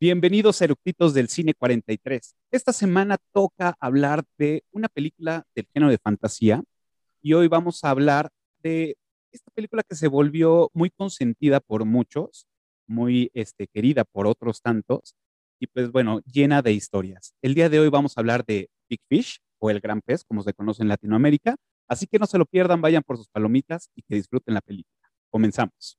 Bienvenidos eructitos del Cine 43. Esta semana toca hablar de una película del género de fantasía y hoy vamos a hablar de esta película que se volvió muy consentida por muchos, muy este, querida por otros tantos y pues bueno, llena de historias. El día de hoy vamos a hablar de Big Fish o El Gran Pez, como se conoce en Latinoamérica, así que no se lo pierdan, vayan por sus palomitas y que disfruten la película. Comenzamos.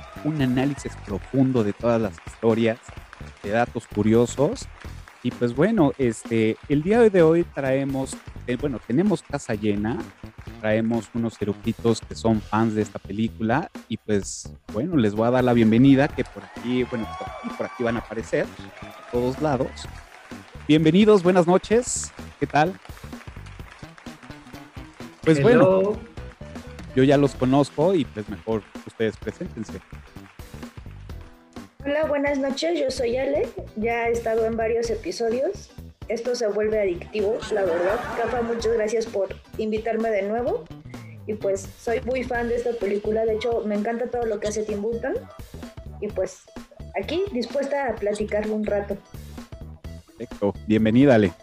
un análisis profundo de todas las historias, de datos curiosos. Y pues bueno, este, el día de hoy traemos, eh, bueno, tenemos casa llena, traemos unos eructitos que son fans de esta película y pues bueno, les voy a dar la bienvenida que por aquí, bueno, por aquí, por aquí van a aparecer, a todos lados. Bienvenidos, buenas noches, ¿qué tal? Pues bueno, yo ya los conozco y pues mejor ustedes preséntense. Hola, buenas noches, yo soy Ale, ya he estado en varios episodios. Esto se vuelve adictivo, la verdad. Cafa, muchas gracias por invitarme de nuevo. Y pues soy muy fan de esta película, de hecho me encanta todo lo que hace Tim Burton. Y pues aquí dispuesta a platicarle un rato. Perfecto, bienvenida Ale.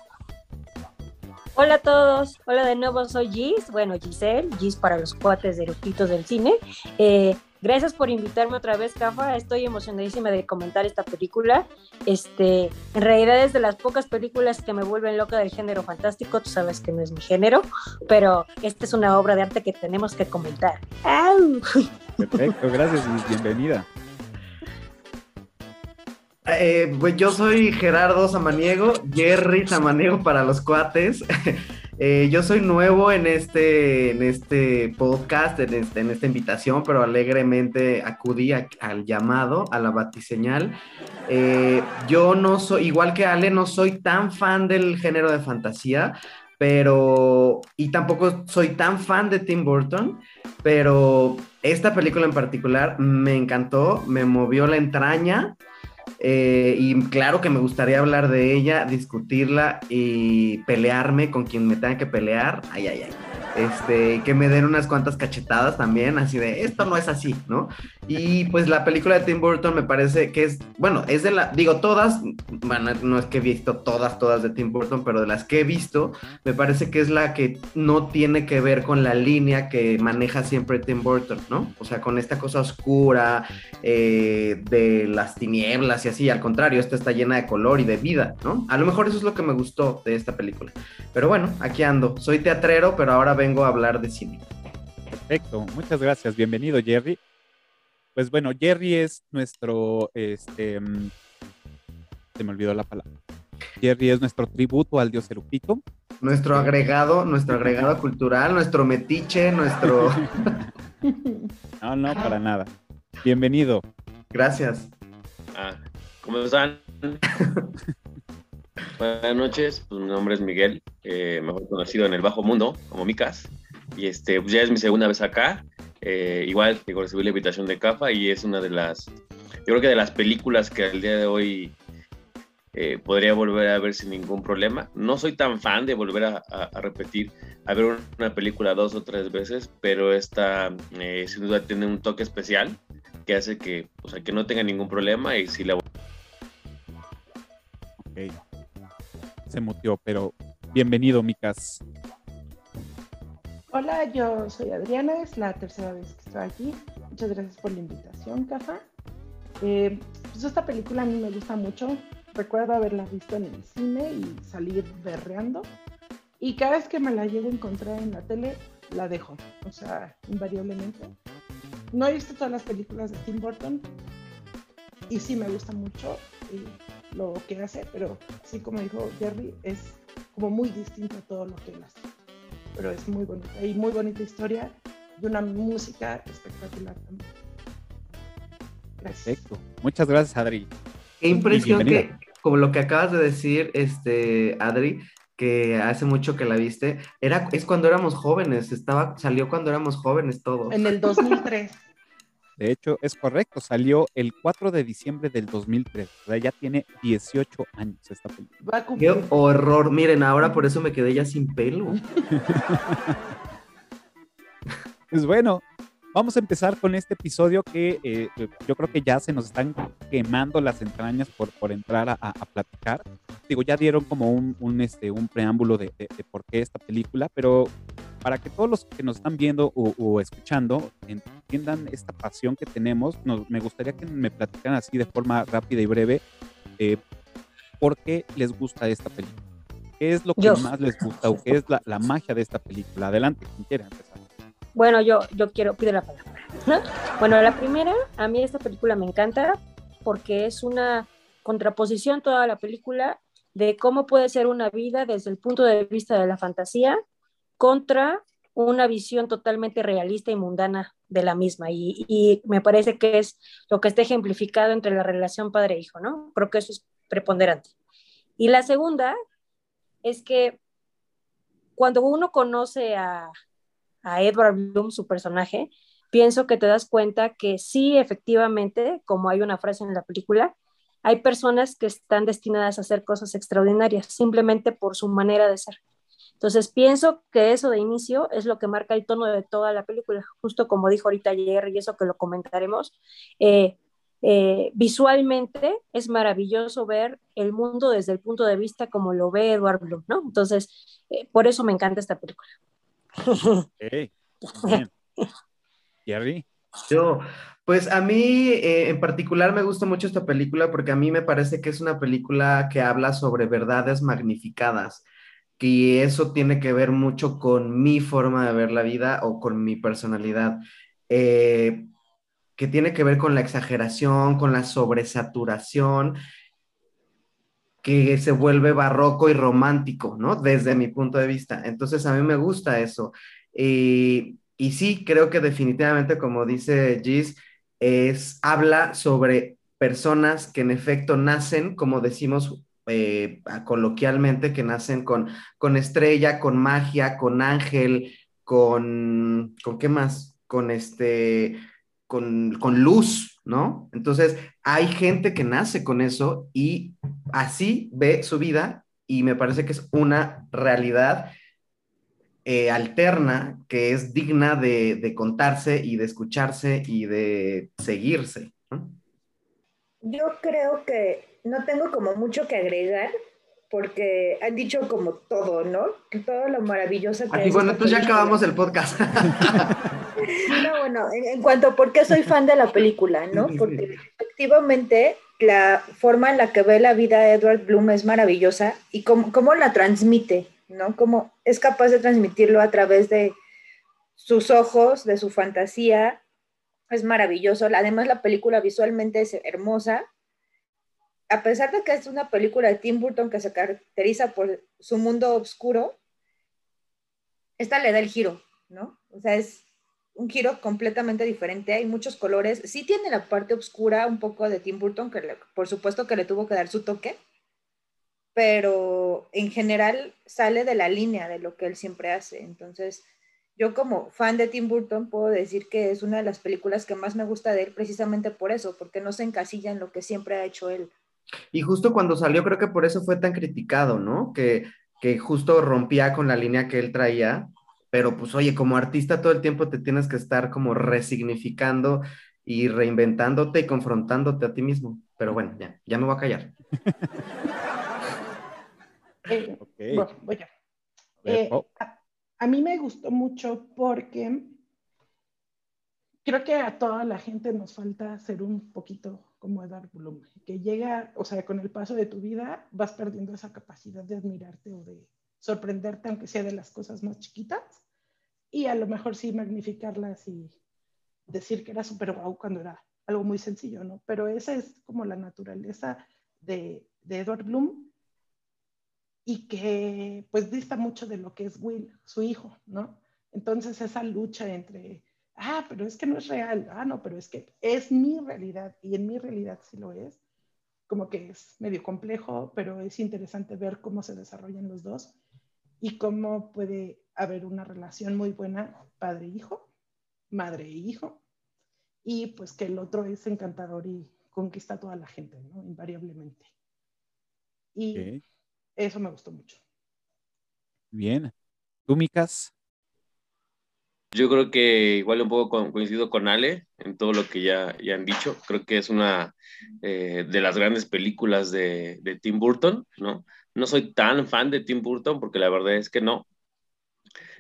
Hola a todos, hola de nuevo, soy Gis, bueno Giselle, Gis para los cuates de eructitos del cine. Eh, Gracias por invitarme otra vez, Cafa. Estoy emocionadísima de comentar esta película. Este, en realidad es de las pocas películas que me vuelven loca del género fantástico. Tú sabes que no es mi género, pero esta es una obra de arte que tenemos que comentar. ¡Au! Perfecto, gracias y bienvenida. Eh, pues yo soy Gerardo Samaniego, Jerry Samaniego para los cuates. Eh, yo soy nuevo en este, este podcast, en, este, en esta invitación, pero alegremente acudí al llamado, a la batiseñal. Eh, yo no soy, igual que Ale, no soy tan fan del género de fantasía, pero, y tampoco soy tan fan de Tim Burton, pero esta película en particular me encantó, me movió la entraña. Eh, y claro que me gustaría hablar de ella, discutirla y pelearme con quien me tenga que pelear. Ay, ay, ay este, que me den unas cuantas cachetadas también, así de, esto no es así, ¿no? Y pues la película de Tim Burton me parece que es, bueno, es de la, digo, todas, bueno, no es que he visto todas, todas de Tim Burton, pero de las que he visto, me parece que es la que no tiene que ver con la línea que maneja siempre Tim Burton, ¿no? O sea, con esta cosa oscura eh, de las tinieblas y así, al contrario, esta está llena de color y de vida, ¿no? A lo mejor eso es lo que me gustó de esta película. Pero bueno, aquí ando, soy teatrero, pero ahora vengo vengo a hablar de cine. Perfecto, muchas gracias. Bienvenido, Jerry. Pues bueno, Jerry es nuestro, este, mm, se me olvidó la palabra. Jerry es nuestro tributo al dios Erupito. Nuestro agregado, nuestro agregado cultural, nuestro metiche, nuestro... no, no, para nada. Bienvenido. Gracias. Ah, ¿Cómo están? Buenas noches, pues, mi nombre es Miguel, eh, mejor conocido en el bajo mundo como Micas, y este, pues, ya es mi segunda vez acá, eh, igual que recibí la invitación de CAFA y es una de las, yo creo que de las películas que al día de hoy eh, podría volver a ver sin ningún problema. No soy tan fan de volver a, repetir, a ver una película dos o tres veces, pero esta sin duda tiene un toque especial que hace que, o sea, que no tenga ningún problema y si la... Okay se mutió, pero bienvenido, Micas. Hola, yo soy Adriana, es la tercera vez que estoy aquí. Muchas gracias por la invitación, Cafa. Eh, pues esta película a mí me gusta mucho. Recuerdo haberla visto en el cine y salir berreando. Y cada vez que me la llego a encontrar en la tele, la dejo. O sea, invariablemente. No he visto todas las películas de Tim Burton, y sí me gusta mucho eh, lo que hace, pero sí, como dijo Jerry, es como muy distinto a todo lo que él hace. Pero es muy bonita y muy bonita historia y una música espectacular también. Perfecto. Muchas gracias, Adri. Qué impresión que, como lo que acabas de decir, este, Adri, que hace mucho que la viste, era, es cuando éramos jóvenes, estaba, salió cuando éramos jóvenes todos. En el 2003. De hecho, es correcto, salió el 4 de diciembre del 2003, o sea, ya tiene 18 años esta película. Qué horror, miren, ahora por eso me quedé ya sin pelo. pues bueno, Vamos a empezar con este episodio que eh, yo creo que ya se nos están quemando las entrañas por, por entrar a, platicar. Digo, ya dieron como un, este, un preámbulo de, por qué esta película, pero para que todos los que nos están viendo o, escuchando entiendan esta pasión que tenemos, me gustaría que me platicaran así de forma rápida y breve eh, por qué les gusta esta película. ¿Qué es lo que más les gusta o qué es la, la magia de esta película? Adelante, quien quiera empezar. Bueno, yo, yo quiero, pido la palabra. Bueno, la primera, a mí esta película me encanta porque es una contraposición toda la película de cómo puede ser una vida desde el punto de vista de la fantasía contra una visión totalmente realista y mundana de la misma. Y, me parece que es lo que está ejemplificado entre la relación padre-hijo, ¿no? Creo que eso es preponderante. Y la segunda es que cuando uno conoce a, a Edward Bloom, su personaje, pienso que te das cuenta que sí, efectivamente, como hay una frase en la película, hay personas que están destinadas a hacer cosas extraordinarias simplemente por su manera de ser. Entonces pienso que eso de inicio es lo que marca el tono de toda la película, justo como dijo ahorita ayer y eso que lo comentaremos. Eh, eh, visualmente es maravilloso ver el mundo desde el punto de vista como lo ve Edward Bloom, ¿no? Entonces, eh, por eso me encanta esta película. Hey, Jerry. Yo, pues a mí eh, en particular me gusta mucho esta película porque a mí me parece que es una película que habla sobre verdades magnificadas, que eso tiene que ver mucho con mi forma de ver la vida o con mi personalidad, eh, que tiene que ver con la exageración, con la sobresaturación que se vuelve barroco y romántico, ¿no? Desde mi punto de vista. Entonces a mí me gusta eso. Y, y sí, creo que definitivamente, como dice Gis, es, habla sobre personas que en efecto nacen, como decimos eh, coloquialmente, que nacen con, con estrella, con magia, con ángel, con, ¿con qué más? Con este, con, con luz, ¿no? Entonces, hay gente que nace con eso y así ve su vida y me parece que es una realidad eh, alterna que es digna de, contarse y de escucharse y de seguirse. Yo creo que no tengo como mucho que agregar porque han dicho como todo, ¿no? Todo lo maravilloso que Aquí, bueno, pues ya acabamos el podcast. no, bueno, en, cuanto a por qué soy fan de la película, ¿no? Porque efectivamente la forma en la que ve la vida Edward Bloom es maravillosa y cómo, cómo la transmite, ¿no? Cómo es capaz de transmitirlo a través de sus ojos, de su fantasía. Es maravilloso. Además, la película visualmente es hermosa a pesar de que es una película de Tim Burton que se caracteriza por su mundo oscuro, esta le da el giro, ¿no? O sea, es un giro completamente diferente, hay muchos colores, sí tiene la parte oscura un poco de Tim Burton, que por supuesto que le tuvo que dar su toque, pero en general sale de la línea de lo que él siempre hace. Entonces, yo como fan de Tim Burton puedo decir que es una de las películas que más me gusta de él precisamente por eso, porque no se encasilla en lo que siempre ha hecho él. Y justo cuando salió, creo que por eso fue tan criticado, ¿no? Que, que justo rompía con la línea que él traía, pero pues oye, como artista todo el tiempo te tienes que estar como resignificando y reinventándote y confrontándote a ti mismo. Pero bueno, ya, ya me voy a callar. Eh, voy eh, a, a, mí me gustó mucho porque creo que a toda la gente nos falta ser un poquito como Edward Bloom, que llega, o sea, con el paso de tu vida vas perdiendo esa capacidad de admirarte o de sorprenderte, aunque sea de las cosas más chiquitas, y a lo mejor sí magnificarlas y decir que era súper guau cuando era algo muy sencillo, ¿no? Pero esa es como la naturaleza de, de Edward Bloom y que pues dista mucho de lo que es Will, su hijo, ¿no? Entonces esa lucha entre, ah, pero es que no es real, ah, no, pero es que es mi realidad y en mi realidad sí lo es, como que es medio complejo, pero es interesante ver cómo se desarrollan los dos y cómo puede haber una relación muy buena padre-hijo, madre-hijo, y pues que el otro es encantador y conquista a toda la gente, ¿no? Invariablemente. Y eso me gustó mucho. Bien. ¿Tú, Micas? Yo creo que igual un poco coincido con Ale en todo lo que ya, ya han dicho. Creo que es una eh, de las grandes películas de, de, Tim Burton, ¿no? No soy tan fan de Tim Burton porque la verdad es que no.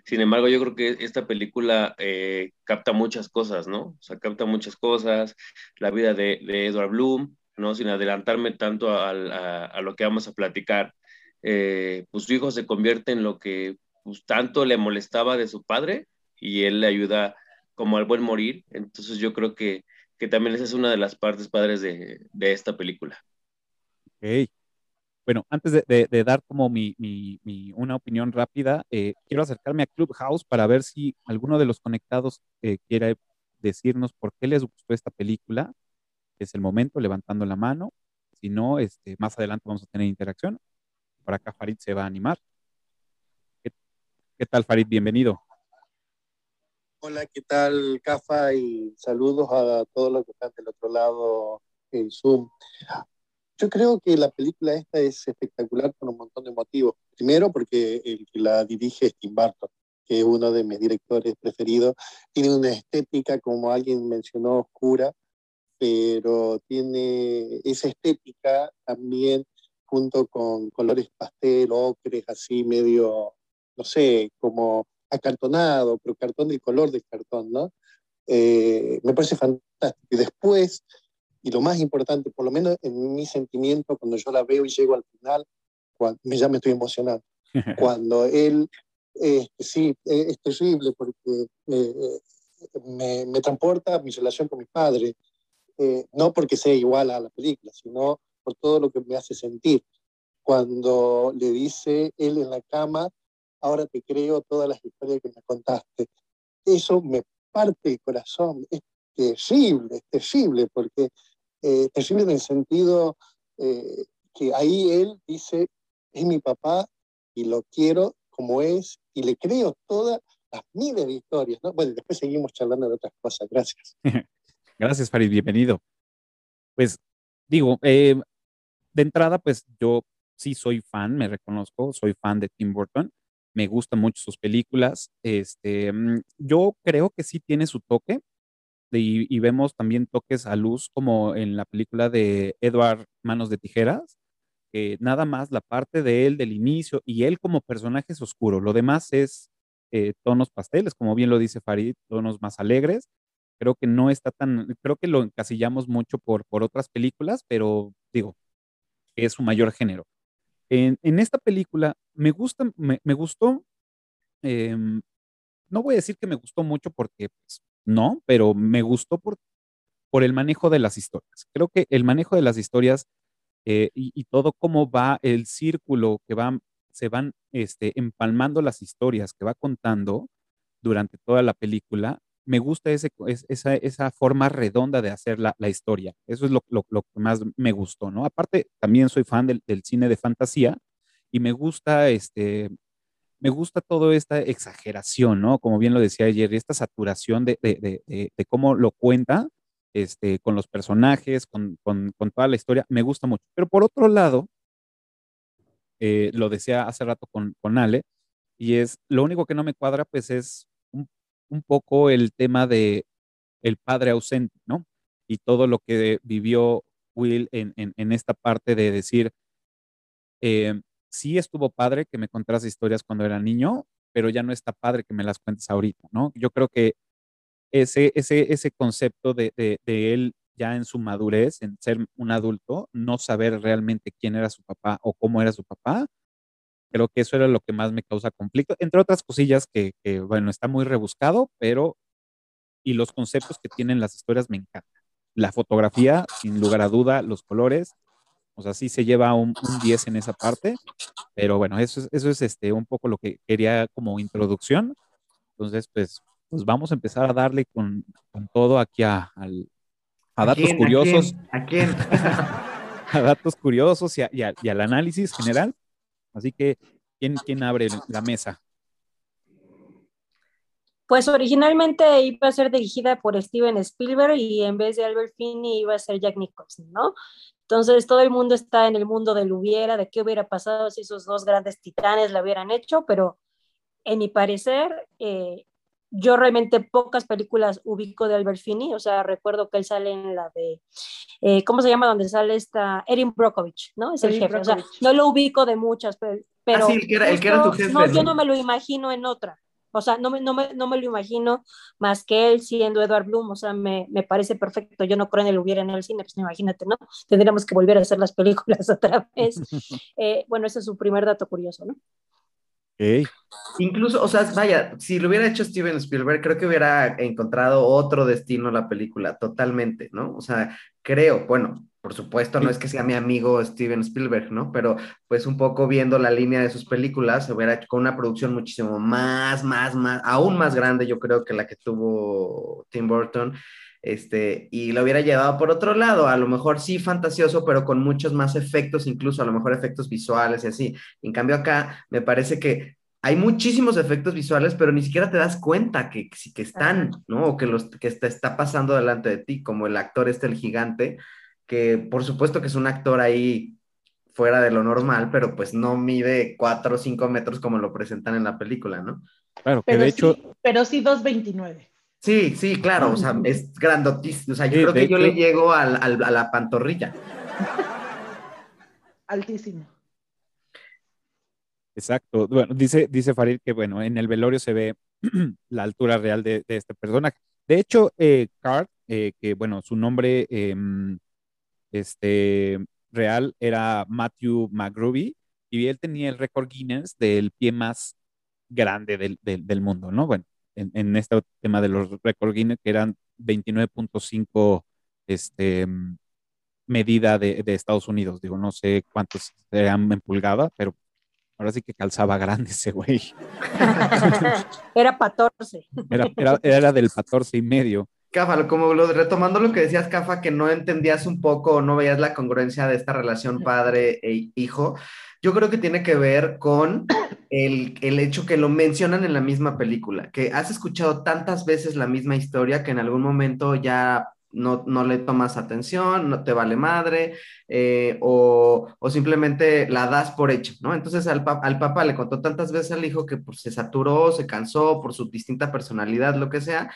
Sin embargo, yo creo que esta película eh, capta muchas cosas, ¿no? O sea, capta muchas cosas, la vida de, de Edward Bloom, ¿no? Sin adelantarme tanto a, a, a lo que vamos a platicar. Eh, pues su hijo se convierte en lo que pues, tanto le molestaba de su padre, y él le ayuda como al buen morir. Entonces yo creo que, que también esa es una de las partes padres de, de esta película. Ok. Bueno, antes de, dar como mi, mi, mi, una opinión rápida, eh, quiero acercarme a Clubhouse para ver si alguno de los conectados eh, quiere decirnos por qué les gustó esta película. Es el momento, levantando la mano. Si no, este, más adelante vamos a tener interacción. Por acá Farid se va a animar. ¿Qué, qué tal, Farid? Bienvenido. Hola, ¿qué tal, Cafa? Y saludos a todos los que están del otro lado en Zoom. Yo creo que la película esta es espectacular por un montón de motivos. Primero, porque el que la dirige es Tim Burton, que es uno de mis directores preferidos. Tiene una estética, como alguien mencionó, oscura, pero tiene esa estética también junto con colores pastel, ocres, así medio, no sé, como acartonado, pero cartón del color del cartón, ¿no? Eh, me parece fantástico. Y después, y lo más importante, por lo menos en mi sentimiento, cuando yo la veo y llego al final, cuando, ya me estoy emocionando. cuando él, eh, sí, es terrible porque eh, me, me, transporta a mi relación con mi padre, eh, no porque sea igual a la película, sino por todo lo que me hace sentir. Cuando le dice él en la cama, ahora te creo todas las historias que me contaste. Eso me parte el corazón, es terrible, es terrible, porque eh, terrible en el sentido eh, que ahí él dice, es mi papá y lo quiero como es y le creo todas las miles de historias. ¿no? Bueno, después seguimos charlando de otras cosas. Gracias. Gracias, Farid, bienvenido. Pues digo, eh, de entrada, pues yo sí soy fan, me reconozco, soy fan de Tim Burton me gustan mucho sus películas. Este, mm, yo creo que sí tiene su toque y, vemos también toques a luz como en la película de Edward Manos de Tijeras, que nada más la parte de él del inicio y él como personaje es oscuro, lo demás es eh, tonos pasteles, como bien lo dice Farid, tonos más alegres. Creo que no está tan, creo que lo encasillamos mucho por, por otras películas, pero digo, es su mayor género. En, en esta película me gusta, me, me gustó, eh, no voy a decir que me gustó mucho porque pues, no, pero me gustó por, por el manejo de las historias. Creo que el manejo de las historias eh, y, y, todo cómo va el círculo que va, se van este, empalmando las historias que va contando durante toda la película, me gusta ese, esa, esa forma redonda de hacer la, la historia. Eso es lo, lo, lo, que más me gustó, ¿no? Aparte, también soy fan del, del, cine de fantasía y me gusta, este, me gusta toda esta exageración, ¿no? Como bien lo decía Jerry, esta saturación de, de, de, cómo lo cuenta, este, con los personajes, con, con, toda la historia, me gusta mucho. Pero por otro lado, eh, lo decía hace rato con, con Ale, y es, lo único que no me cuadra, pues es un poco el tema de el padre ausente, ¿no? Y todo lo que vivió Will en, en, en esta parte de decir, eh, sí estuvo padre que me contaras historias cuando era niño, pero ya no está padre que me las cuentes ahorita, ¿no? Yo creo que ese, ese, ese concepto de, de, él ya en su madurez, en ser un adulto, no saber realmente quién era su papá o cómo era su papá, Creo que eso era lo que más me causa conflicto, entre otras cosillas que, que, bueno, está muy rebuscado, pero y los conceptos que tienen las historias me encantan. la fotografía, sin lugar a duda, los colores, o sea, sí se lleva un, 10 en esa parte, pero bueno, eso es, eso es este, un poco lo que quería como introducción. Entonces, pues, pues vamos a empezar a darle con, todo aquí a, datos curiosos. ¿A quién? ¿A, datos curiosos y, y, al análisis general. Así que, ¿quién, quién abre la mesa? Pues originalmente iba a ser dirigida por Steven Spielberg y en vez de Albert Finney iba a ser Jack Nicholson, ¿no? Entonces todo el mundo está en el mundo del hubiera, de qué hubiera pasado si esos dos grandes titanes la hubieran hecho, pero en mi parecer, eh, yo realmente pocas películas ubico de Albert Finney, o sea, recuerdo que él sale en la de, eh, ¿cómo se llama? Donde sale esta, Erin Brockovich, ¿no? Es el jefe, o sea, no lo ubico de muchas, pero... ah, sí, el que era, el que era tu jefe. No, yo no me lo imagino en otra. O sea, no me, no, me, no me lo imagino más que él siendo Edward Bloom, o sea, me, me, parece perfecto. Yo no creo en el hubiera en el cine, pues imagínate, ¿no? Tendríamos que volver a hacer las películas otra vez. Eh, bueno, ese es su primer dato curioso, ¿no? Incluso, o sea, vaya, si lo hubiera hecho Steven Spielberg, creo que hubiera encontrado otro destino la película, totalmente, ¿no? O sea, creo, bueno, por supuesto, no es que sea mi amigo Steven Spielberg, ¿no? Pero pues un poco viendo la línea de sus películas, se hubiera hecho con una producción muchísimo más, más, más, aún más grande, yo creo que la que tuvo Tim Burton este, y lo hubiera llevado por otro lado, a lo mejor sí fantasioso, pero con muchos más efectos, incluso a lo mejor efectos visuales y así. En cambio acá me parece que hay muchísimos efectos visuales, pero ni siquiera te das cuenta que, que están, ¿no? O que, los, que está, está pasando delante de ti, como el actor este, el gigante, que por supuesto que es un actor ahí fuera de lo normal, pero pues no mide 4 o 5 metros como lo presentan en la película, ¿no? Claro, que de hecho... pero sí 2.29. Sí, sí, claro, o sea, es grandotísimo. O sea, yo creo que yo le llego a la pantorrilla. Altísimo. Exacto. Bueno, dice, dice Farid que, bueno, en el velorio se ve la altura real de, este personaje. De hecho, eh, Card, eh, que, bueno, su nombre em, este, real era Matthew McGruby, y él tenía el récord Guinness del pie más grande del, del mundo, ¿no? Bueno, en, este tema de los récord Guinness, que eran 29.5 este, medida de, Estados Unidos. Digo, no sé cuántos eran en pulgada, pero ahora sí que calzaba grande ese güey. era 14. Era, era, del 14 y medio. Cafa, como lo, retomando lo que decías, Cafa, que no entendías un poco o no veías la congruencia de esta relación padre e hijo. Yo creo que tiene que ver con el, hecho que lo mencionan en la misma película, que has escuchado tantas veces la misma historia que en algún momento ya no, le tomas atención, no te vale madre, eh, o, simplemente la das por hecho, ¿no? Entonces al, al, papá le contó tantas veces al hijo que pues, se saturó, se cansó por su distinta personalidad, lo que sea,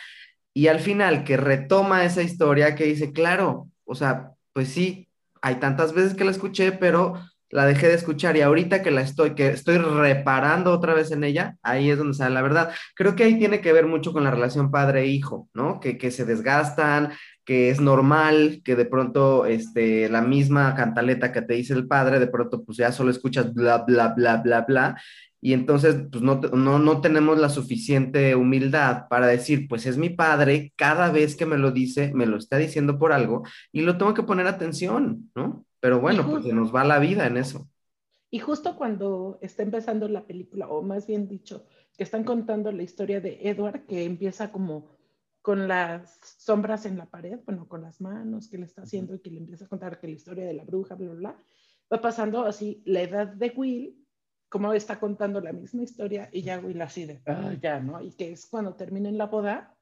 y al final que retoma esa historia que dice, claro, o sea, pues sí, hay tantas veces que la escuché, pero la dejé de escuchar y ahorita que la estoy, que estoy reparando otra vez en ella, ahí es donde sale la verdad. Creo que ahí tiene que ver mucho con la relación padre-hijo, ¿no? Que, que, se desgastan, que es normal, que de pronto este, la misma cantaleta que te dice el padre, de pronto pues ya solo escuchas bla, bla, bla, bla, bla, y entonces pues no, no, no tenemos la suficiente humildad para decir, pues es mi padre, cada vez que me lo dice, me lo está diciendo por algo, y lo tengo que poner atención, ¿no? Pero bueno, pues se nos va la vida en eso. Y justo cuando está empezando la película, o más bien dicho, que están contando la historia de Edward, que empieza como con las sombras en la pared, bueno, con las manos que le está haciendo y que le empieza a contar que la historia de la bruja, bla, bla, bla, va pasando así la edad de Will, como está contando la misma historia y ya Will así de, ah, ya, ¿no? Y que es cuando terminen la boda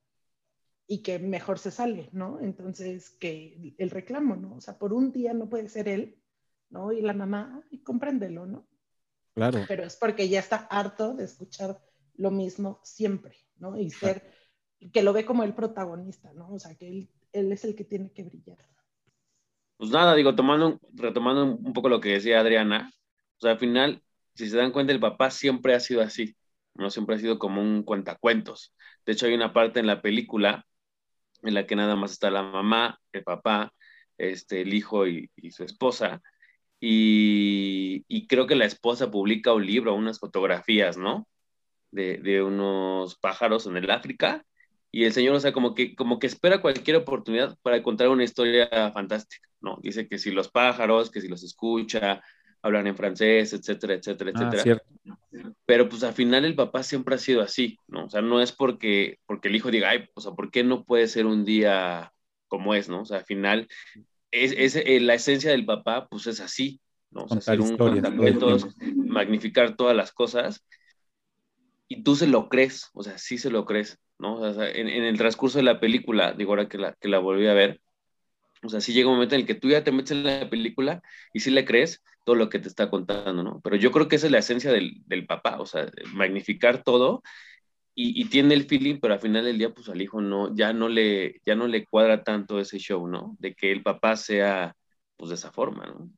y que mejor se sale, ¿no? Entonces, que el reclamo, ¿no? O sea, por un día no puede ser él, ¿no? Y la mamá, y compréndelo, ¿no? Claro. Pero es porque ya está harto de escuchar lo mismo siempre, ¿no? Y ser, que lo ve como el protagonista, ¿no? O sea, que él, él es el que tiene que brillar. Pues nada, digo, tomando, retomando un poco lo que decía Adriana, o sea, al final, si se dan cuenta, el papá siempre ha sido así, no siempre ha sido como un cuentacuentos. De hecho, hay una parte en la película en la que nada más está la mamá, el papá, este, el hijo y, su esposa. Y, creo que la esposa publica un libro, unas fotografías, ¿no? De, unos pájaros en el África. Y el señor, o sea, como que, como que espera cualquier oportunidad para contar una historia fantástica, ¿no? Dice que si los pájaros, que si los escucha, hablan en francés, etcétera, etcétera, Ah, etcétera. cierto. Pero pues al final el papá siempre ha sido así, ¿no? O sea, no es porque, porque el hijo diga, ay, o sea, ¿por qué no puede ser un día como es, ¿no? O sea, al final, es, es eh, la esencia del papá, pues es así, ¿no? O sea, ser un contacuentos, magnificar todas las cosas, y tú se lo crees, o sea, sí se lo crees, ¿no? O sea, en, en el transcurso de la película, digo ahora que la, que la volví a ver, o sea, sí llega un momento en el que tú ya te metes en la película y sí le crees todo lo que te está contando, ¿no? Pero yo creo que esa es la esencia del, del papá, o sea, magnificar todo y, y, tiene el feeling, pero al final del día, pues al hijo no, ya no le, ya no le cuadra tanto ese show, ¿no? De que el papá sea, pues de esa forma, ¿no?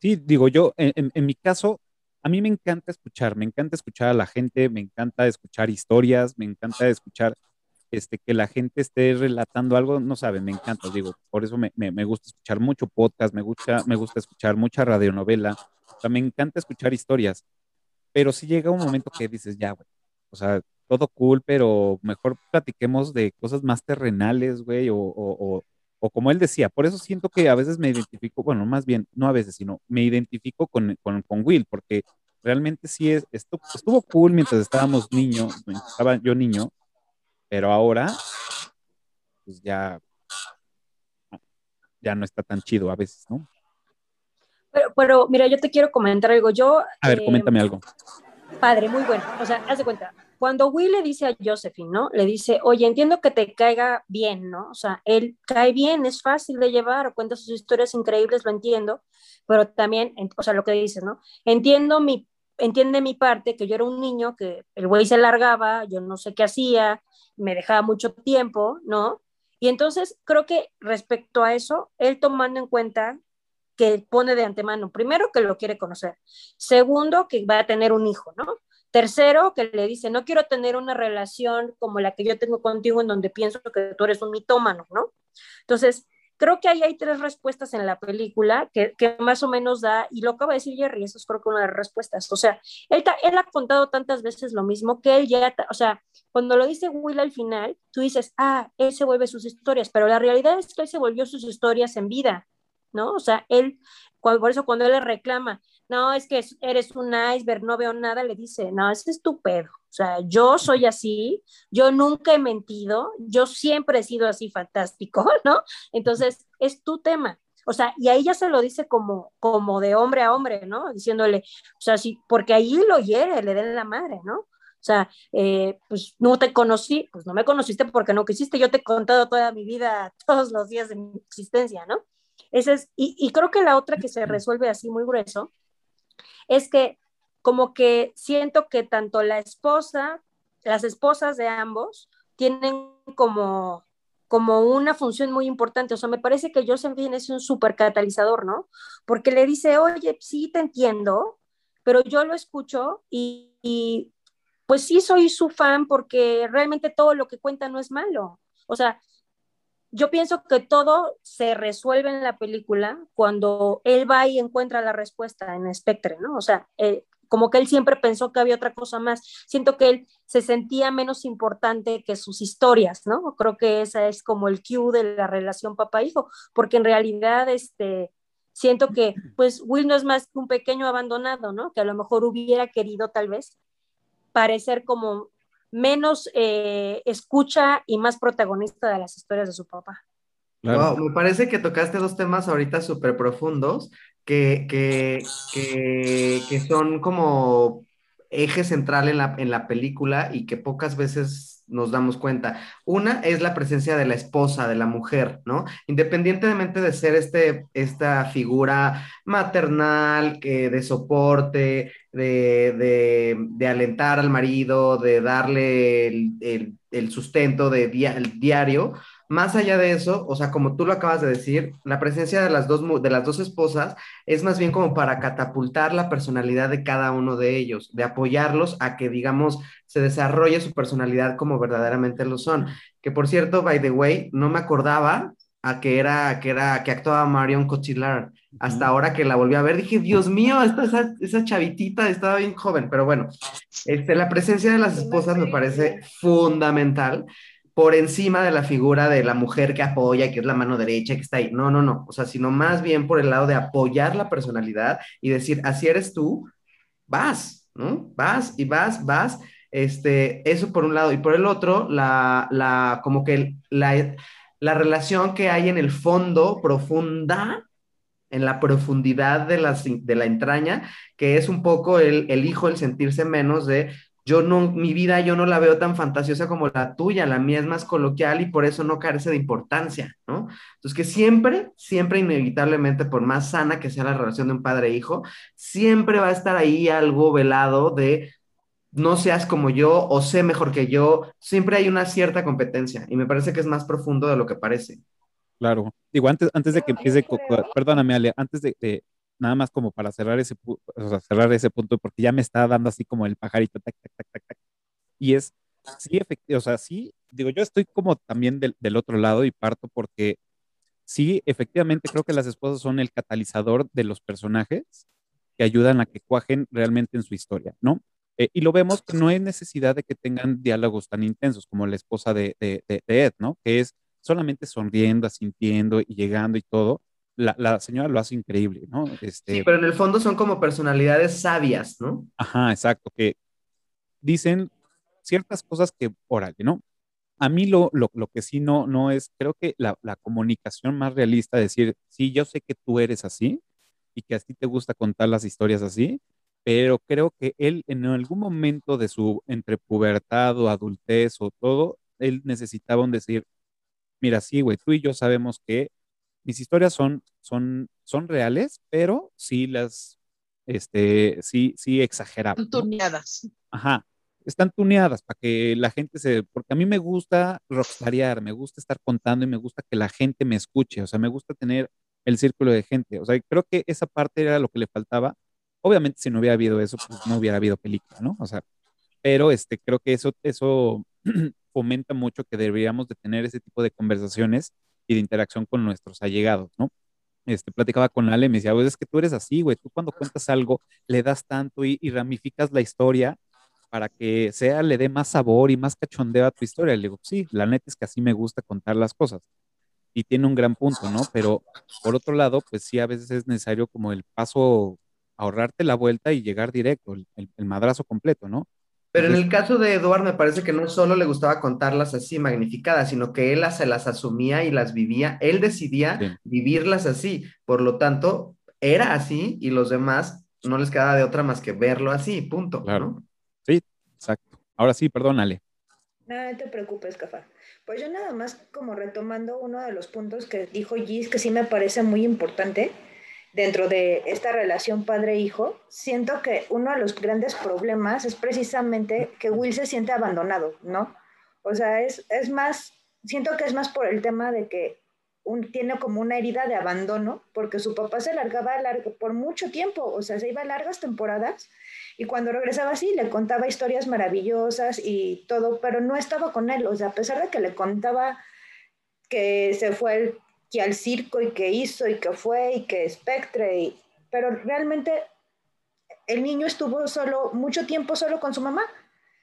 Sí, digo yo, en, en, en mi caso, a mí me encanta escuchar, me encanta escuchar a la gente, me encanta escuchar historias, me encanta escuchar este, que la gente esté relatando algo, no saben, me encanta, digo, por eso me, me, gusta escuchar mucho podcast, me gusta, me gusta escuchar mucha radionovela, o sea, me encanta escuchar historias, pero si llega un momento que dices, ya, güey, o sea, todo cool, pero mejor platiquemos de cosas más terrenales, güey, o, o, o, como él decía, por eso siento que a veces me identifico, bueno, más bien, no a veces, sino me identifico con, con, con Will, porque realmente sí es, esto, estuvo cool mientras estábamos niños, estaba yo niño, pero ahora, pues ya, ya no está tan chido a veces, ¿no? Pero, pero mira, yo te quiero comentar algo. Yo. A ver, eh, coméntame algo. Padre, muy bueno. O sea, haz de cuenta. Cuando Will le dice a Josephine, ¿no? Le dice, oye, entiendo que te caiga bien, ¿no? O sea, él cae bien, es fácil de llevar, cuenta sus historias increíbles, lo entiendo, pero también, o sea, lo que dices, ¿no? Entiendo mi, entiende mi parte, que yo era un niño, que el güey se largaba, yo no sé qué hacía, me dejaba mucho tiempo, ¿no? Y entonces creo que respecto a eso, él tomando en cuenta que pone de antemano, primero, que lo quiere conocer, segundo, que va a tener un hijo, ¿no? Tercero, que le dice, no quiero tener una relación como la que yo tengo contigo en donde pienso que tú eres un mitómano, ¿no? Entonces, creo que ahí hay tres respuestas en la película que, más o menos da, y lo acaba de decir Jerry, eso es creo que una de las respuestas. O sea, él, él ha contado tantas veces lo mismo que él ya, o sea, cuando lo dice Will al final, tú dices, ah, él se vuelve sus historias, pero la realidad es que él se volvió sus historias en vida, ¿no? O sea, él, por eso cuando él le reclama, no, es que eres un iceberg, no veo nada, le dice, no, ese es tu pedo. O sea, yo soy así, yo nunca he mentido, yo siempre he sido así fantástico, ¿no? Entonces, es tu tema. O sea, y ahí ya se lo dice como, como de hombre a hombre, ¿no? Diciéndole, o sea, sí, porque ahí lo hiere, le den la madre, ¿no? O sea, eh, pues no te conocí, pues no me conociste porque no quisiste, yo te he contado toda mi vida, todos los días de mi existencia, ¿no? Ese es, y, y creo que la otra que se resuelve así muy grueso es que como que siento que tanto la esposa, las esposas de ambos tienen como, como una función muy importante. O sea, me parece que Josephine es un súper catalizador, ¿no? Porque le dice, oye, sí te entiendo, pero yo lo escucho y, y pues sí soy su fan porque realmente todo lo que cuenta no es malo. O sea, yo pienso que todo se resuelve en la película cuando él va y encuentra la respuesta en Spectre, ¿no? O sea, eh, como que él siempre pensó que había otra cosa más. Siento que él se sentía menos importante que sus historias, ¿no? Creo que esa es como el cue de la relación papá-hijo, porque en realidad, este, siento que, pues, Will no es más que un pequeño abandonado, ¿no? Que a lo mejor hubiera querido tal vez parecer como menos eh, escucha y más protagonista de las historias de su papá. Claro. Wow, me parece que tocaste dos temas ahorita súper profundos que, que, que, que, son como eje central en la, en la película y que pocas veces nos damos cuenta. Una es la presencia de la esposa, de la mujer, ¿no? Independientemente de ser este, esta figura maternal, de soporte, de, de, de, alentar al marido, de darle el, el, sustento de dia, el diario, más allá de eso, o sea, como tú lo acabas de decir, la presencia de las dos, de las dos esposas es más bien como para catapultar la personalidad de cada uno de ellos, de apoyarlos a que, digamos, se desarrolle su personalidad como verdaderamente lo son. Que por cierto, by the way, no me acordaba a que era, que era, que actuaba Marion Cotillard. Hasta ahora que la volví a ver, dije, Dios mío, esta, esa, esa chavitita estaba bien joven, pero bueno, este, la presencia de las esposas me parece fundamental por encima de la figura de la mujer que apoya, que es la mano derecha, que está ahí. No, no, no. O sea, sino más bien por el lado de apoyar la personalidad y decir, así eres tú, vas, ¿no? Vas y vas, vas. Este, eso por un lado. Y por el otro, la, la, como que la, la relación que hay en el fondo profunda en la profundidad de la, de la entraña, que es un poco el, el hijo, el sentirse menos de yo no, mi vida yo no la veo tan fantasiosa como la tuya, la mía es más coloquial y por eso no carece de importancia, ¿no? Entonces que siempre, siempre inevitablemente, por más sana que sea la relación de un padre e hijo, siempre va a estar ahí algo velado de no seas como yo o sé mejor que yo, siempre hay una cierta competencia y me parece que es más profundo de lo que parece. Claro, digo, antes, antes de que empiece, perdóname Ale, antes de, de nada más como para cerrar ese, o cerrar ese punto, porque ya me está dando así como el pajarito, tac, tac, tac, tac. Y es, sí, efectivamente, o sea, sí, digo, yo estoy como también del, del, otro lado y parto porque sí, efectivamente creo que las esposas son el catalizador de los personajes que ayudan a que cuajen realmente en su historia, ¿no? Eh, y lo vemos que no hay necesidad de que tengan diálogos tan intensos como la esposa de, de, de, de Ed, ¿no? Que es solamente sonriendo, asintiendo y llegando y todo, la, la, señora lo hace increíble, ¿no? Este, sí, pero en el fondo son como personalidades sabias, ¿no? Ajá, exacto, que dicen ciertas cosas que, órale, ¿no? A mí lo, lo, lo que sí no, no es, creo que la, la, comunicación más realista, decir, sí, yo sé que tú eres así y que a ti te gusta contar las historias así, pero creo que él en algún momento de su entre pubertad o adultez o todo, él necesitaba un decir, mira, sí, güey, tú y yo sabemos que mis historias son, son, son reales, pero sí las, este, sí, sí exageramos. Están tuneadas. Ajá, están tuneadas para que la gente se, porque a mí me gusta rockstarear, me gusta estar contando y me gusta que la gente me escuche, o sea, me gusta tener el círculo de gente, o sea, creo que esa parte era lo que le faltaba. Obviamente, si no hubiera habido eso, pues no hubiera habido película, ¿no? O sea, pero este, creo que eso, eso fomenta mucho que deberíamos de tener ese tipo de conversaciones y de interacción con nuestros allegados, ¿no? Este, platicaba con Ale, me decía, pues es que tú eres así, güey, tú cuando cuentas algo le das tanto y, ramificas la historia para que sea, le dé más sabor y más cachondeo a tu historia. Le digo, sí, la neta es que así me gusta contar las cosas. Y tiene un gran punto, ¿no? Pero por otro lado, pues sí, a veces es necesario como el paso, ahorrarte la vuelta y llegar directo, el, el madrazo completo, ¿no? Pero en el caso de Eduard me parece que no solo le gustaba contarlas así magnificadas, sino que él se las asumía y las vivía, él decidía sí. vivirlas así, por lo tanto, era así y los demás no les quedaba de otra más que verlo así, punto. Claro. ¿no? Sí, exacto. Ahora sí, perdónale. No, no te preocupes, Cafa. Pues yo nada más como retomando uno de los puntos que dijo Gis, que sí me parece muy importante, dentro de esta relación padre-hijo, siento que uno de los grandes problemas es precisamente que Will se siente abandonado, ¿no? O sea, es, es más, siento que es más por el tema de que un, tiene como una herida de abandono, porque su papá se largaba largo, por mucho tiempo, o sea, se iba largas temporadas, y cuando regresaba así le contaba historias maravillosas y todo, pero no estaba con él, o sea, a pesar de que le contaba que se fue el que al circo y que hizo y que fue y que Spectre, y, pero realmente el niño estuvo solo, mucho tiempo solo con su mamá.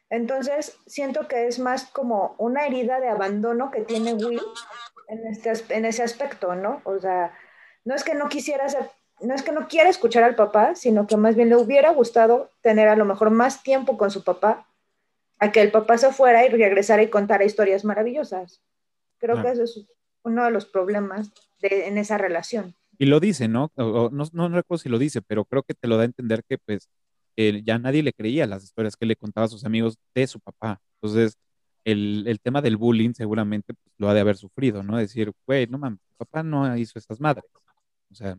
Entonces siento que es más como una herida de abandono que tiene Will en, este, en ese aspecto, ¿no? O sea, no es que no quisiera ser, no es que no quiera escuchar al papá, sino que más bien le hubiera gustado tener a lo mejor más tiempo con su papá, a que el papá se fuera y regresara y contara historias maravillosas. Creo no. que eso es uno de los problemas de, en esa relación. Y lo dice, ¿no? O, o, no, no recuerdo si lo dice, pero creo que te lo da a entender que pues eh, ya nadie le creía las historias que le contaba a sus amigos de su papá. Entonces, el, el tema del bullying seguramente pues, lo ha de haber sufrido, ¿no? Decir, güey, no mames, papá no hizo estas madres. O sea,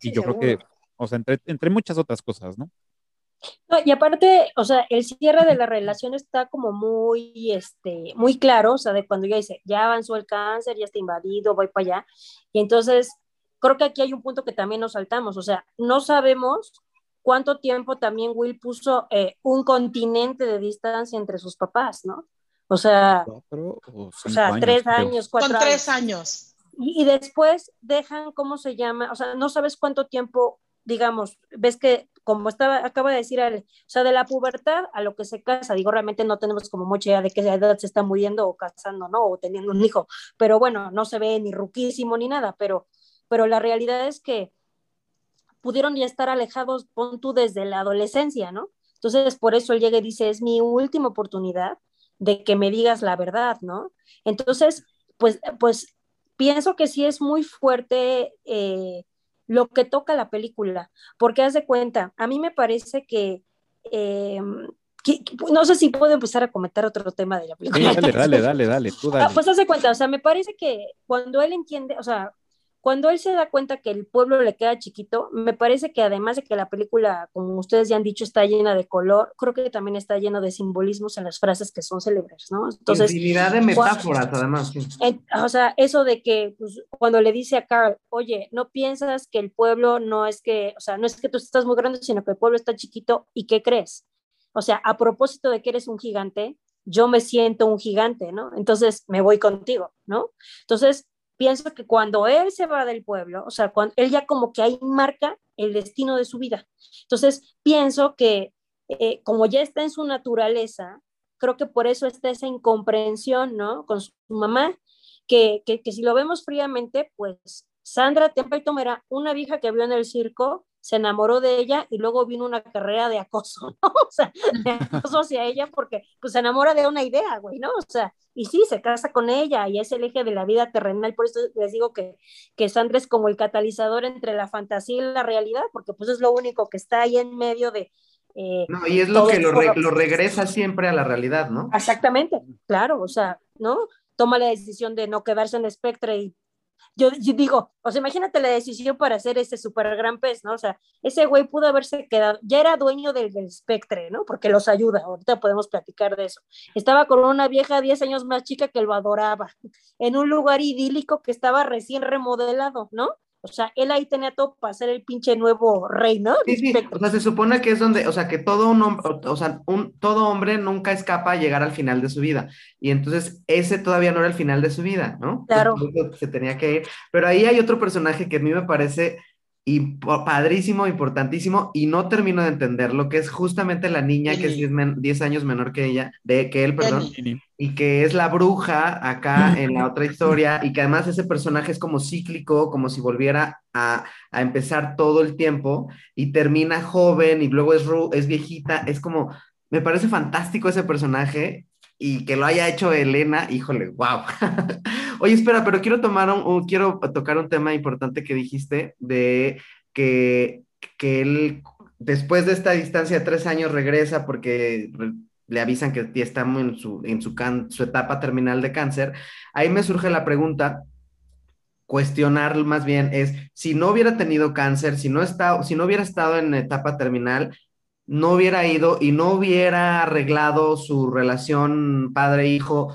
y sí, yo seguro. creo que, o sea, entre, entre muchas otras cosas, ¿no? No, y aparte, o sea, el cierre de la relación está como muy, este, muy claro, o sea, de cuando ya dice, ya avanzó el cáncer, ya está invadido, voy para allá. Y entonces, creo que aquí hay un punto que también nos saltamos, o sea, no sabemos cuánto tiempo también Will puso eh, un continente de distancia entre sus papás, ¿no? O sea, Cuatro o, o sea años, tres creo. años, cuatro Con años. tres años. Y, y después dejan, ¿cómo se llama? O sea, no sabes cuánto tiempo, digamos, ves que como estaba, acaba de decir, o sea, de la pubertad a lo que se casa, digo, realmente no tenemos como mucha idea de qué edad se está muriendo o casando, ¿no? O teniendo un hijo, pero bueno, no se ve ni ruquísimo ni nada, pero, pero la realidad es que pudieron ya estar alejados, pon tú, desde la adolescencia, ¿no? Entonces, por eso él llega y dice, es mi última oportunidad de que me digas la verdad, ¿no? Entonces, pues, pues pienso que sí es muy fuerte eh, lo que toca la película, porque haz de cuenta, a mí me parece que, eh, no sé si puedo empezar a comentar otro tema de la película. dale, dale, dale, dale, tú ah, dale. pues haz de cuenta, o sea, me parece que cuando él entiende, o sea, cuando él se da cuenta que el pueblo le queda chiquito, me parece que además de que la película, como ustedes ya han dicho, está llena de color, creo que también está lleno de simbolismos en las frases que son célebres, ¿no? Entonces, infinidad de metáforas, además. Sí. o sea, eso de que pues, cuando le dice a Carl, oye, no piensas que el pueblo no es que, o sea, no es que tú estás muy grande, sino que el pueblo está chiquito, ¿y qué crees? O sea, a propósito de que eres un gigante, yo me siento un gigante, ¿no? Entonces me voy contigo, ¿no? Entonces, pienso que cuando él se va del pueblo, o sea, cuando él ya como que ahí marca el destino de su vida. Entonces, pienso que eh, como ya está en su naturaleza, creo que por eso está esa incomprensión, ¿no? Con su mamá, que, que, si lo vemos fríamente, pues Sandra Templeton era una vieja que vio en el circo se enamoró de ella y luego vino una carrera de acoso, ¿no? O sea, de acoso hacia ella porque pues se enamora de una idea, güey, ¿no? O sea, y sí, se casa con ella y es el eje de la vida terrenal, por eso les digo que, que Sandra es como el catalizador entre la fantasía y la realidad, porque pues es lo único que está ahí en medio de... Eh, no, y es lo que lo, re, lo regresa siempre a la realidad, ¿no? Exactamente, claro, o sea, ¿no? Toma la decisión de no quedarse en Spectre y yo, digo, o sea, imagínate la decisión para hacer ese super gran pez, ¿no? O sea, ese güey pudo haberse quedado, ya era dueño del, del espectre, ¿no? Porque los ayuda, ahorita podemos platicar de eso. Estaba con una vieja 10 años más chica que lo adoraba, en un lugar idílico que estaba recién remodelado, ¿no? O sea, él ahí tenía todo para ser el pinche nuevo rey, ¿no? Sí, sí. O sea, se supone que es donde, o sea, que todo un hombre, o sea, un, todo hombre nunca escapa a llegar al final de su vida. Y entonces ese todavía no era el final de su vida, ¿no? Claro. Entonces, se tenía que ir. Pero ahí hay otro personaje que a mí me parece y padrísimo, importantísimo, y no termino de entender lo que es justamente la niña que es 10, años menor que ella, de que él, perdón, y que es la bruja acá en la otra historia, y que además ese personaje es como cíclico, como si volviera a, a empezar todo el tiempo, y termina joven, y luego es, es viejita, es como, me parece fantástico ese personaje, y que lo haya hecho Elena, híjole, wow. Oye, espera, pero quiero tomar un, quiero tocar un tema importante que dijiste de que, que él después de esta distancia de tres años regresa porque le avisan que ya está en su, en su, etapa terminal de cáncer. Ahí me surge la pregunta, cuestionar más bien es, si no hubiera tenido cáncer, si no, está, si no hubiera estado en etapa terminal, no hubiera ido y no hubiera arreglado su relación padre-hijo,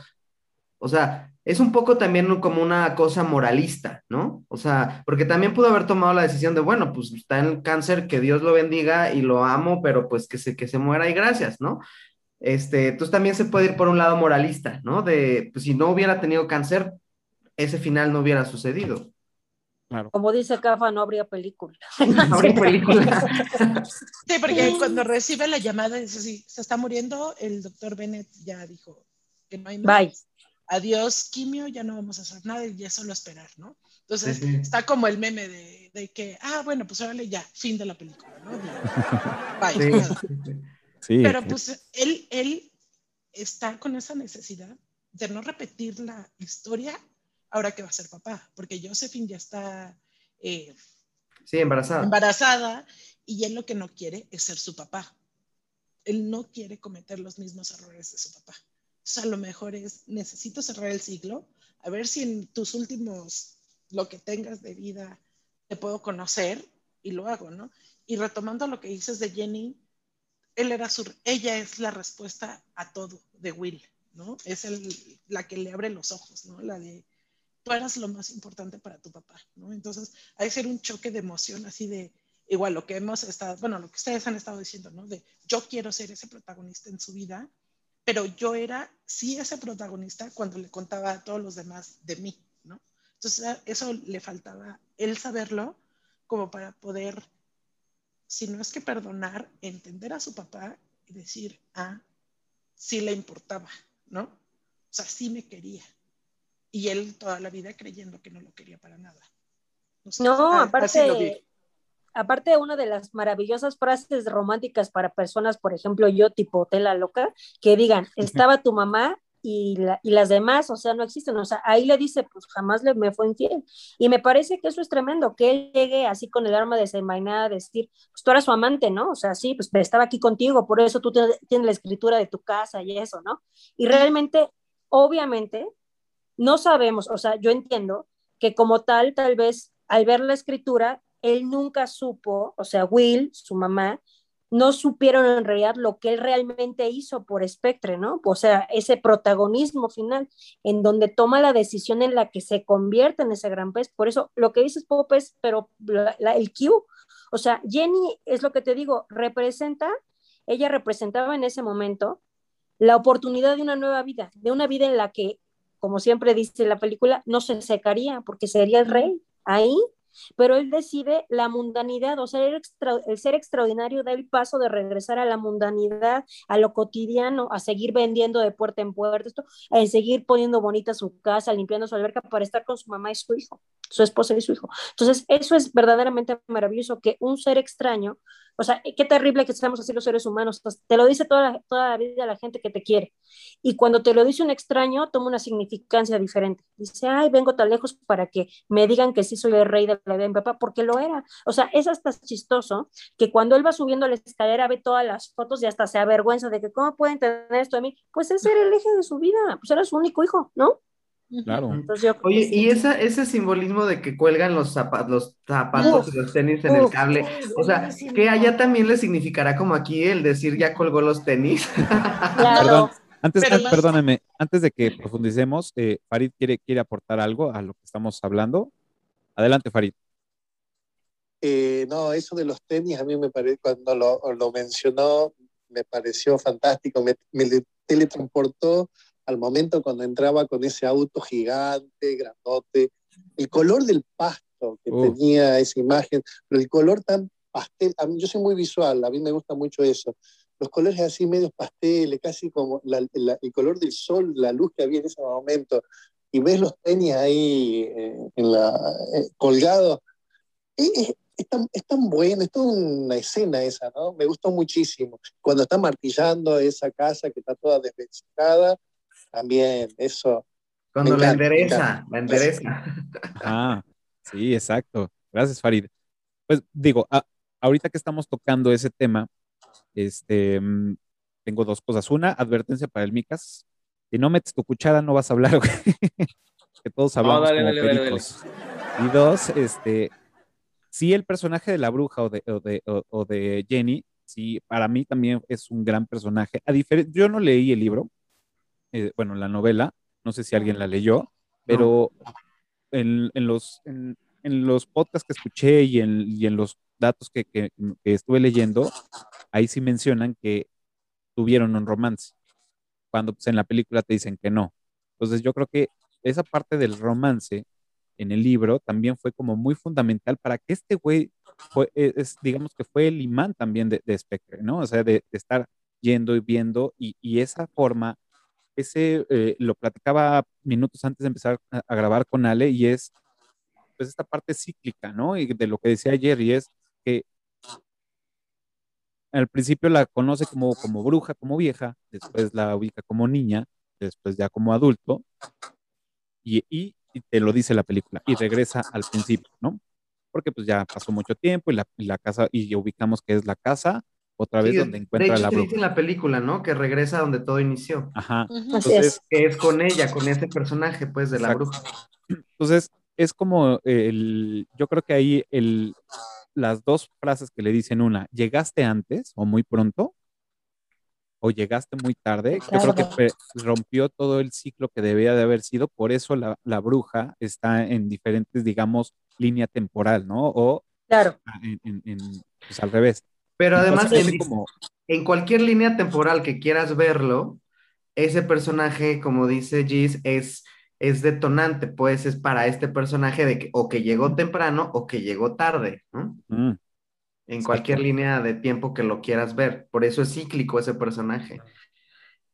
o sea, es un poco también como una cosa moralista, ¿no? O sea, porque también pudo haber tomado la decisión de, bueno, pues está en cáncer, que Dios lo bendiga y lo amo, pero pues que se, que se muera y gracias, ¿no? Este, entonces también se puede ir por un lado moralista, ¿no? De, pues si no hubiera tenido cáncer, ese final no hubiera sucedido. Como dice Cafa, no habría película. No habría película. sí, porque cuando recibe la llamada, dice, sí, se está muriendo, el doctor Bennett ya dijo que no hay más. Bye. Adiós, quimio, ya no vamos a hacer nada y ya solo esperar, ¿no? Entonces, sí, sí. está como el meme de, de, que, ah, bueno, pues órale, ya, fin de la película, ¿no? Bye. Sí. Pero pues él, él está con esa necesidad de no repetir la historia ahora que va a ser papá, porque Josephine ya está eh, sí, embarazada. embarazada y él lo que no quiere es ser su papá. Él no quiere cometer los mismos errores de su papá. O sea, lo mejor es, necesito cerrar el ciclo, a ver si en tus últimos, lo que tengas de vida, te puedo conocer y lo hago, ¿no? Y retomando lo que dices de Jenny, él era su, ella es la respuesta a todo de Will, ¿no? Es el, la que le abre los ojos, ¿no? La de, tú eras lo más importante para tu papá, ¿no? Entonces, hay que ser un choque de emoción así de, igual lo que hemos estado, bueno, lo que ustedes han estado diciendo, ¿no? De yo quiero ser ese protagonista en su vida, pero yo era sí ese protagonista cuando le contaba a todos los demás de mí, ¿no? Entonces, eso le faltaba él saberlo como para poder sino es que perdonar, entender a su papá y decir, ah, sí le importaba, ¿no? O sea, sí me quería. Y él toda la vida creyendo que no lo quería para nada. No, ah, aparte, aparte de una de las maravillosas frases románticas para personas, por ejemplo, yo tipo tela loca, que digan, estaba tu mamá y, las demás, o sea, no existen. O sea, ahí le dice, pues jamás le, me fue infiel. Y me parece que eso es tremendo, que él llegue así con el arma desenvainada a decir, pues tú eras su amante, ¿no? O sea, sí, pues estaba aquí contigo, por eso tú tienes la escritura de tu casa y eso, ¿no? Y realmente, obviamente, no sabemos, o sea, yo entiendo que como tal, tal vez al ver la escritura, él nunca supo, o sea, Will, su mamá, no supieron en realidad lo que él realmente hizo por Spectre, ¿no? O sea, ese protagonismo final, en donde toma la decisión en la que se convierte en ese gran pez. Por eso, lo que dices, Pop, es, pero el Q, o sea, Jenny, es lo que te digo, representa, ella representaba en ese momento la oportunidad de una nueva vida, de una vida en la que, como siempre dice la película, no se secaría porque sería el rey ahí pero él decide la mundanidad, o sea, el, ser extraordinario da el paso de regresar a la mundanidad, a lo cotidiano, a seguir vendiendo de puerta en puerta, esto, a seguir poniendo bonita su casa, limpiando su alberca para estar con su mamá y su hijo, su esposa y su hijo. Entonces, eso es verdaderamente maravilloso, que un ser extraño o sea, qué terrible que seamos así los seres humanos. Te lo dice toda la, toda la vida la gente que te quiere. Y cuando te lo dice un extraño, toma una significancia diferente. Dice, ay, vengo tan lejos para que me digan que sí soy el rey de la vida de mi papá, porque lo era. O sea, es hasta chistoso que cuando él va subiendo la escalera ve todas las fotos y hasta se avergüenza de que, ¿cómo pueden tener esto de mí? Pues ese era el eje de su vida. Pues era su único hijo, ¿no? Claro. Oye, y esa, ese simbolismo de que cuelgan los, zapatos, los zapatos y los tenis en el cable, o sea, que allá también le significará como aquí el decir ya colgó los tenis. Perdón, antes, perdóname, antes de que profundicemos, eh, Farid quiere, quiere aportar algo a lo que estamos hablando. Adelante, Farid. Eh, no, eso de los tenis a mí me parece, cuando lo, lo mencionó, me pareció fantástico, me, me teletransportó al momento cuando entraba con ese auto gigante, grandote, el color del pasto que tenía esa imagen, pero el color tan pastel, a mí, yo soy muy visual, a mí me gusta mucho eso, los colores así medios pasteles, casi como el color del sol, la luz que había en ese momento, y ves los tenis ahí eh, en la, eh, colgados, es, tan, es, tan, bueno, es toda una escena esa, ¿no? Me gustó muchísimo. Cuando está martillando esa casa que está toda desvencijada, también, eso. Cuando la endereza, la endereza. Ah, sí, exacto. Gracias, Farid. Pues digo, ahorita que estamos tocando ese tema, este, mm, tengo dos cosas. Una, advertencia para el Micas. Si no metes tu cuchara, no vas a hablar, güey. que todos hablamos como pericos. Y dos, este, sí, el personaje de la bruja o de, o de, o de Jenny, sí, para mí también es un gran personaje. A yo no leí el libro, eh, bueno, la novela, no sé si alguien la leyó, pero en, los, en, los podcasts que escuché y en, y en los datos que, que, estuve leyendo, ahí sí mencionan que tuvieron un romance, cuando pues, en la película te dicen que no. Entonces yo creo que esa parte del romance en el libro también fue como muy fundamental para que este güey, fue, e, es, digamos que fue el imán también de, de Spectre, ¿no? O sea, de, estar yendo y viendo y, y, esa forma ese eh, lo platicaba minutos antes de empezar a, grabar con Ale y es pues esta parte cíclica, ¿no? Y de lo que decía ayer y es que al principio la conoce como, como bruja, como vieja, después la ubica como niña, después ya como adulto y, y, te lo dice la película y regresa al principio, ¿no? Porque pues ya pasó mucho tiempo y la, y la casa, y ubicamos que es la casa otra vez donde encuentra de la bruja. en la película, ¿no? Que regresa donde todo inició. Ajá. Entonces, que es con ella, con ese personaje, pues, de la bruja. Entonces, es como el, yo creo que ahí el, las dos frases que le dicen una, llegaste antes o muy pronto, o llegaste muy tarde, yo creo que rompió todo el ciclo que debía de haber sido, por eso la, la bruja está en diferentes, digamos, línea temporal, ¿no? O claro. en, en, pues, al revés. Pero además, en, cualquier línea temporal que quieras verlo, ese personaje, como dice Gis, es, es detonante, pues es para este personaje de que o que llegó temprano o que llegó tarde, ¿no? Mm. en cualquier línea de tiempo que lo quieras ver. Por eso es cíclico ese personaje.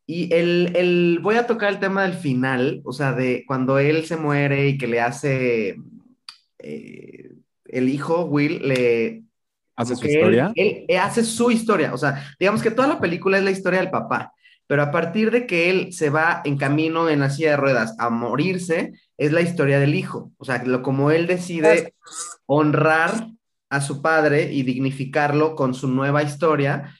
Y el, el, voy a tocar el tema del final, o sea, de cuando él se muere y que le hace, eh, el hijo Will le... ¿Hace su historia? Él, hace su historia, o sea, digamos que toda la película es la historia del papá, pero a partir de que él se va en camino en la silla de ruedas a morirse, es la historia del hijo, o sea, lo, como él decide honrar a su padre y dignificarlo con su nueva historia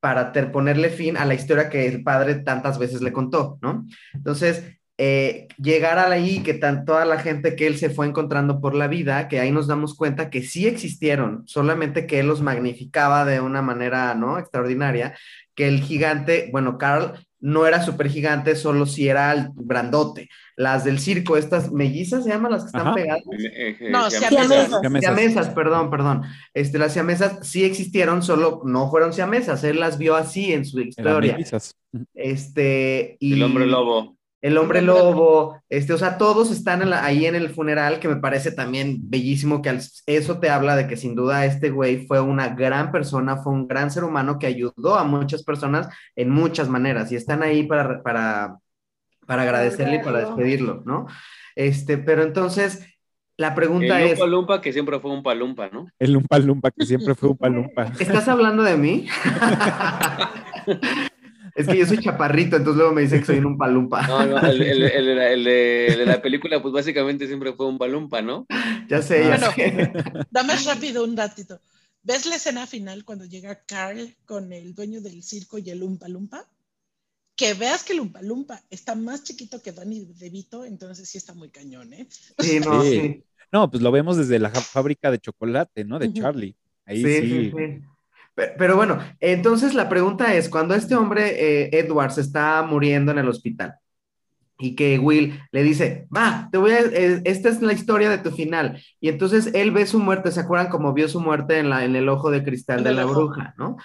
para ponerle fin a la historia que el padre tantas veces le contó, ¿no? Entonces, eh, llegar a ahí, que tan, toda la gente que él se fue encontrando por la vida, que ahí nos damos cuenta que sí existieron, solamente que él los magnificaba de una manera, ¿no? Extraordinaria, que el gigante, bueno, Carl no era súper gigante, solo si era el grandote. Las del circo, estas mellizas se llaman las que están pegadas. Eh, eh, no, siamesas. Siamesas, perdón, perdón. Este, las siamesas sí existieron, solo no fueron siamesas. Él las vio así en su historia. Este, y... El hombre lobo el hombre lobo, este, o sea, todos están ahí en el funeral, que me parece también bellísimo, que eso te habla de que sin duda este güey fue una gran persona, fue un gran ser humano que ayudó a muchas personas en muchas maneras y están ahí para, para, para agradecerle y para despedirlo, ¿no? Este, pero entonces, la pregunta es... El Lumpa Lumpa que siempre fue un palumpa, ¿no? El Lumpa Lumpa que siempre fue un palumpa. ¿Estás hablando de mí? Es que yo soy chaparrito, entonces luego me dicen que soy un palumpa. No, no, el, el, el, de, la película, pues básicamente siempre fue un palumpa, ¿no? Ya sé, ya bueno, sé. Dame rápido un datito. ¿Ves la escena final cuando llega Carl con el dueño del circo y el Umpa Lumpa? Que veas que el Umpa Lumpa está más chiquito que Danny DeVito, entonces sí está muy cañón, ¿eh? Sí, no, sí. No, pues lo vemos desde la fábrica de chocolate, ¿no? De Charlie. Ahí sí. sí. sí. Pero, bueno, entonces la pregunta es, cuando este hombre, eh, Edwards, está muriendo en el hospital y que Will le dice, va, te voy a, eh, esta es la historia de tu final. Y entonces él ve su muerte, ¿se acuerdan cómo vio su muerte en, la, en el ojo de cristal de la bruja, ¿no?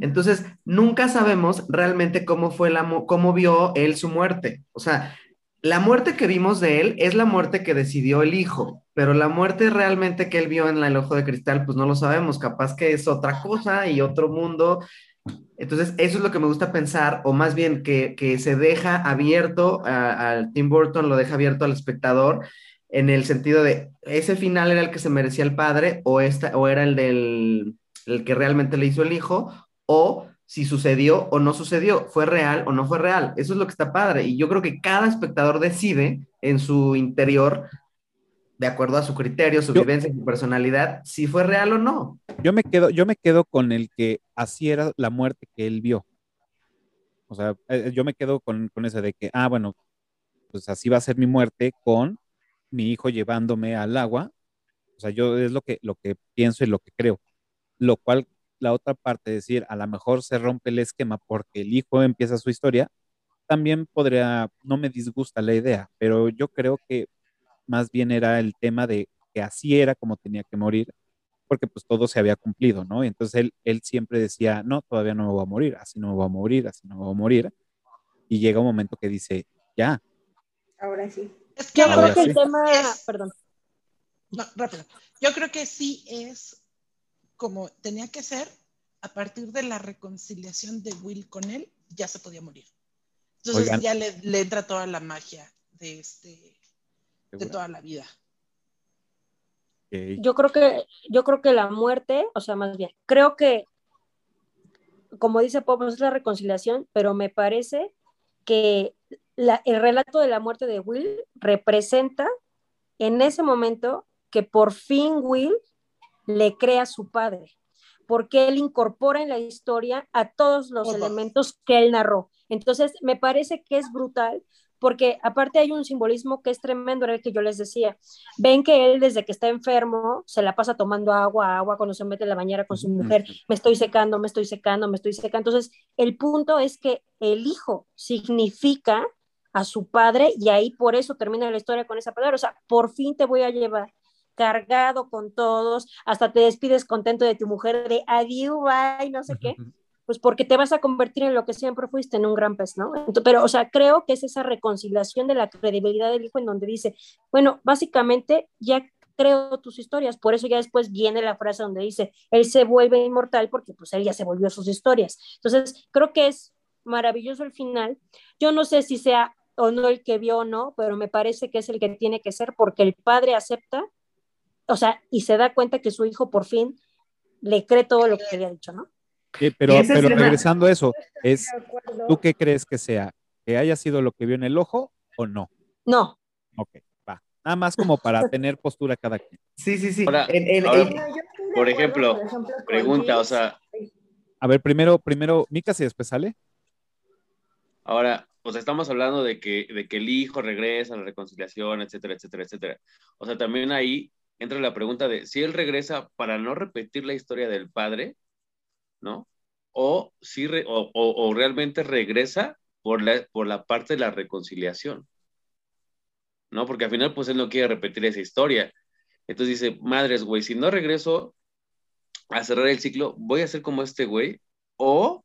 Entonces, nunca sabemos realmente cómo fue la, cómo vio él su muerte. O sea, la muerte que vimos de él es la muerte que decidió el hijo, pero la muerte realmente que él vio en el ojo de cristal, pues no lo sabemos, capaz que es otra cosa y otro mundo. Entonces, eso es lo que me gusta pensar, o más bien que, se deja abierto al Tim Burton, lo deja abierto al espectador, en el sentido de, ¿ese final era el que se merecía el padre o, esta, o era el del el que realmente le hizo el hijo? O si sucedió o no sucedió, fue real o no fue real. Eso es lo que está padre. Y yo creo que cada espectador decide en su interior, de acuerdo a su criterio, su vivencia, su personalidad, si fue real o no. Yo me quedo, yo me quedo con el que así era la muerte que él vio. O sea, eh, yo me quedo con, con ese de que, ah, bueno, pues así va a ser mi muerte con mi hijo llevándome al agua. O sea, yo es lo que, lo que pienso y lo que creo. Lo cual la otra parte, decir, a lo mejor se rompe el esquema porque el hijo empieza su historia, también podría, no me disgusta la idea, pero yo creo que más bien era el tema de que así era como tenía que morir, porque pues todo se había cumplido, ¿no? Y entonces él, él siempre decía, no, todavía no me voy a morir, así no me voy a morir, así no me voy a morir. Y llega un momento que dice, ya. Ahora sí. Es que yo creo que el tema, perdón. No, rápido. Yo creo que sí es como tenía que ser, a partir de la reconciliación de Will con él, ya se podía morir. Entonces ya le, entra toda la magia de este de toda la vida. Yo creo que yo creo que la muerte, o sea, más bien, creo que como dice Pop, es la reconciliación, pero me parece que el relato de la muerte de Will representa en ese momento que por fin Will le crea su padre, porque él incorpora en la historia a todos los elementos que él narró. Entonces, me parece que es brutal, porque aparte hay un simbolismo que es tremendo, era el que yo les decía. Ven que él desde que está enfermo se la pasa tomando agua, agua cuando se mete en la bañera con su mujer, me estoy secando, me estoy secando, me estoy secando. Entonces, el punto es que el hijo significa a su padre y ahí por eso termina la historia con esa palabra. O sea, por fin te voy a llevar cargado con todos, hasta te despides contento de tu mujer de adiós, bye, no sé qué, pues porque te vas a convertir en lo que siempre fuiste, en un gran pez, ¿no? pero, o sea, creo que es esa reconciliación de la credibilidad del hijo en donde dice, bueno, básicamente ya creo tus historias. Por eso ya después viene la frase donde dice, él se vuelve inmortal porque pues él ya se volvió sus historias. Entonces, creo que es maravilloso el final. Yo no sé si sea o no el que vio o no, pero me parece que es el que tiene que ser porque el padre acepta, o sea, y se da cuenta que su hijo por fin le cree todo lo que había dicho, ¿no? pero, pero regresando a eso, es, ¿tú qué crees que sea? ¿Que haya sido lo que vio en el ojo o no? No. Ok, va. Nada más como para tener postura cada quien. Sí, sí, sí. por ejemplo, pregunta, o sea... A ver, primero, primero, Mica, si después sale. Ahora, o sea, estamos hablando de que, de que el hijo regresa a la reconciliación, etcétera, etcétera, etcétera. O sea, también ahí entra la pregunta de si él regresa para no repetir la historia del padre, ¿no? O, si o, o, realmente regresa por la, por la parte de la reconciliación, ¿no? Porque al final, pues él no quiere repetir esa historia. Entonces dice, madres, güey, si no regreso a cerrar el ciclo, voy a ser como este güey, o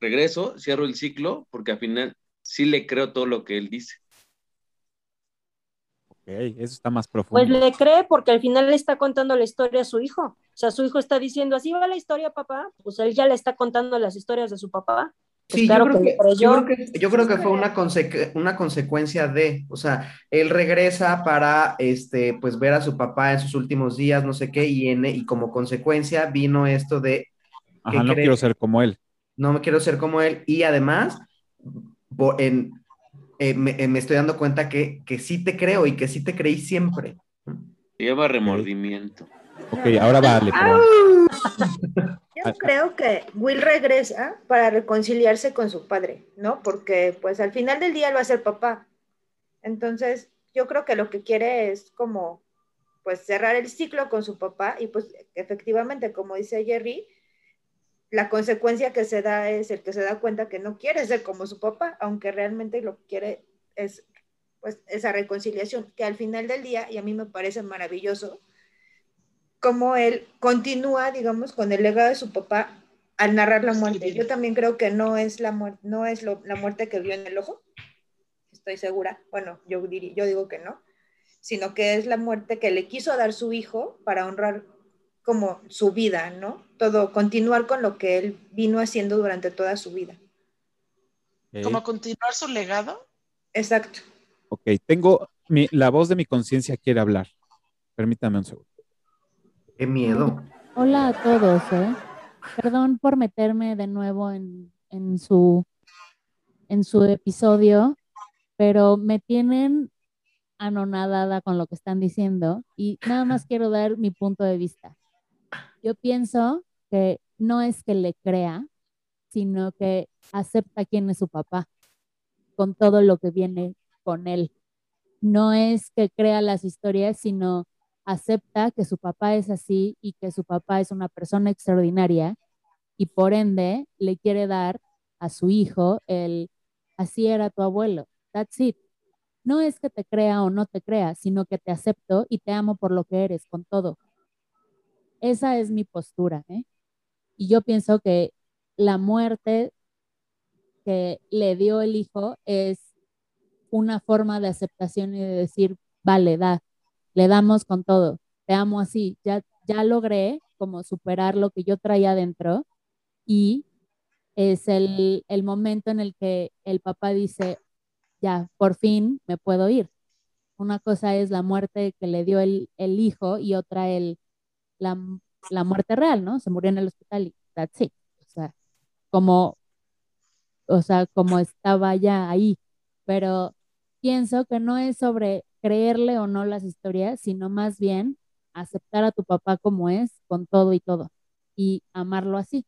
regreso, cierro el ciclo, porque al final sí le creo todo lo que él dice. Ok, eso está más profundo. Pues le cree porque al final le está contando la historia a su hijo. O sea, su hijo está diciendo, así va la historia, papá. Pues él ya le está contando las historias de su papá. Pues sí, yo, creo que, yo, creo que, fue una, una consecuencia de, o sea, él regresa para, este, pues ver a su papá en sus últimos días, no sé qué, y, en, y como consecuencia vino esto de... Ajá, no quiero ser como él no me quiero ser como él y además en, eh, eh, me, estoy dando cuenta que, que sí te creo y que sí te creí siempre. Se llama remordimiento. Ok, ahora vale. Yo creo que Will regresa para reconciliarse con su padre, ¿no? Porque pues al final del día lo a ser papá. Entonces, yo creo que lo que quiere es como pues cerrar el ciclo con su papá y pues efectivamente, como dice Jerry, la consecuencia que se da es el que se da cuenta que no quiere ser como su papá, aunque realmente lo que quiere es pues esa reconciliación, que al final del día, y a mí me parece maravilloso, como él continúa, digamos, con el legado de su papá al narrar la muerte. Yo también creo que no es la, muerte, no es la muerte que vio en el ojo, estoy segura, bueno, yo, yo digo que no, sino que es la muerte que le quiso dar su hijo para honrar como su vida, ¿no? Todo, continuar con lo que él vino haciendo durante toda su vida. ¿Como continuar su legado? Exacto. Ok, tengo, mi, la voz de mi conciencia quiere hablar. Permítame un segundo. Qué miedo. Hola a todos, ¿eh? Perdón por meterme de nuevo en, en, su, en su episodio, pero me tienen anonadada con lo que están diciendo y nada más quiero dar mi punto de vista. Yo pienso que no es que le crea, sino que acepta quién es su papá, con todo lo que viene con él. No es que crea las historias, sino acepta que su papá es así y que su papá es una persona extraordinaria y por ende le quiere dar a su hijo el así era tu abuelo. That's it. No es que te crea o no te crea, sino que te acepto y te amo por lo que eres, con todo. Esa es mi postura. ¿eh? Y yo pienso que la muerte que le dio el hijo es una forma de aceptación y de decir, vale, da, le damos con todo, te amo así, ya, ya logré como superar lo que yo traía adentro y es el, el momento en el que el papá dice, ya, por fin me puedo ir. Una cosa es la muerte que le dio el, el hijo y otra el, la, muerte real, ¿no? Se murió en el hospital y that's it. O sea, como, o sea, como estaba ya ahí. Pero pienso que no es sobre creerle o no las historias, sino más bien aceptar a tu papá como es, con todo y todo, y amarlo así.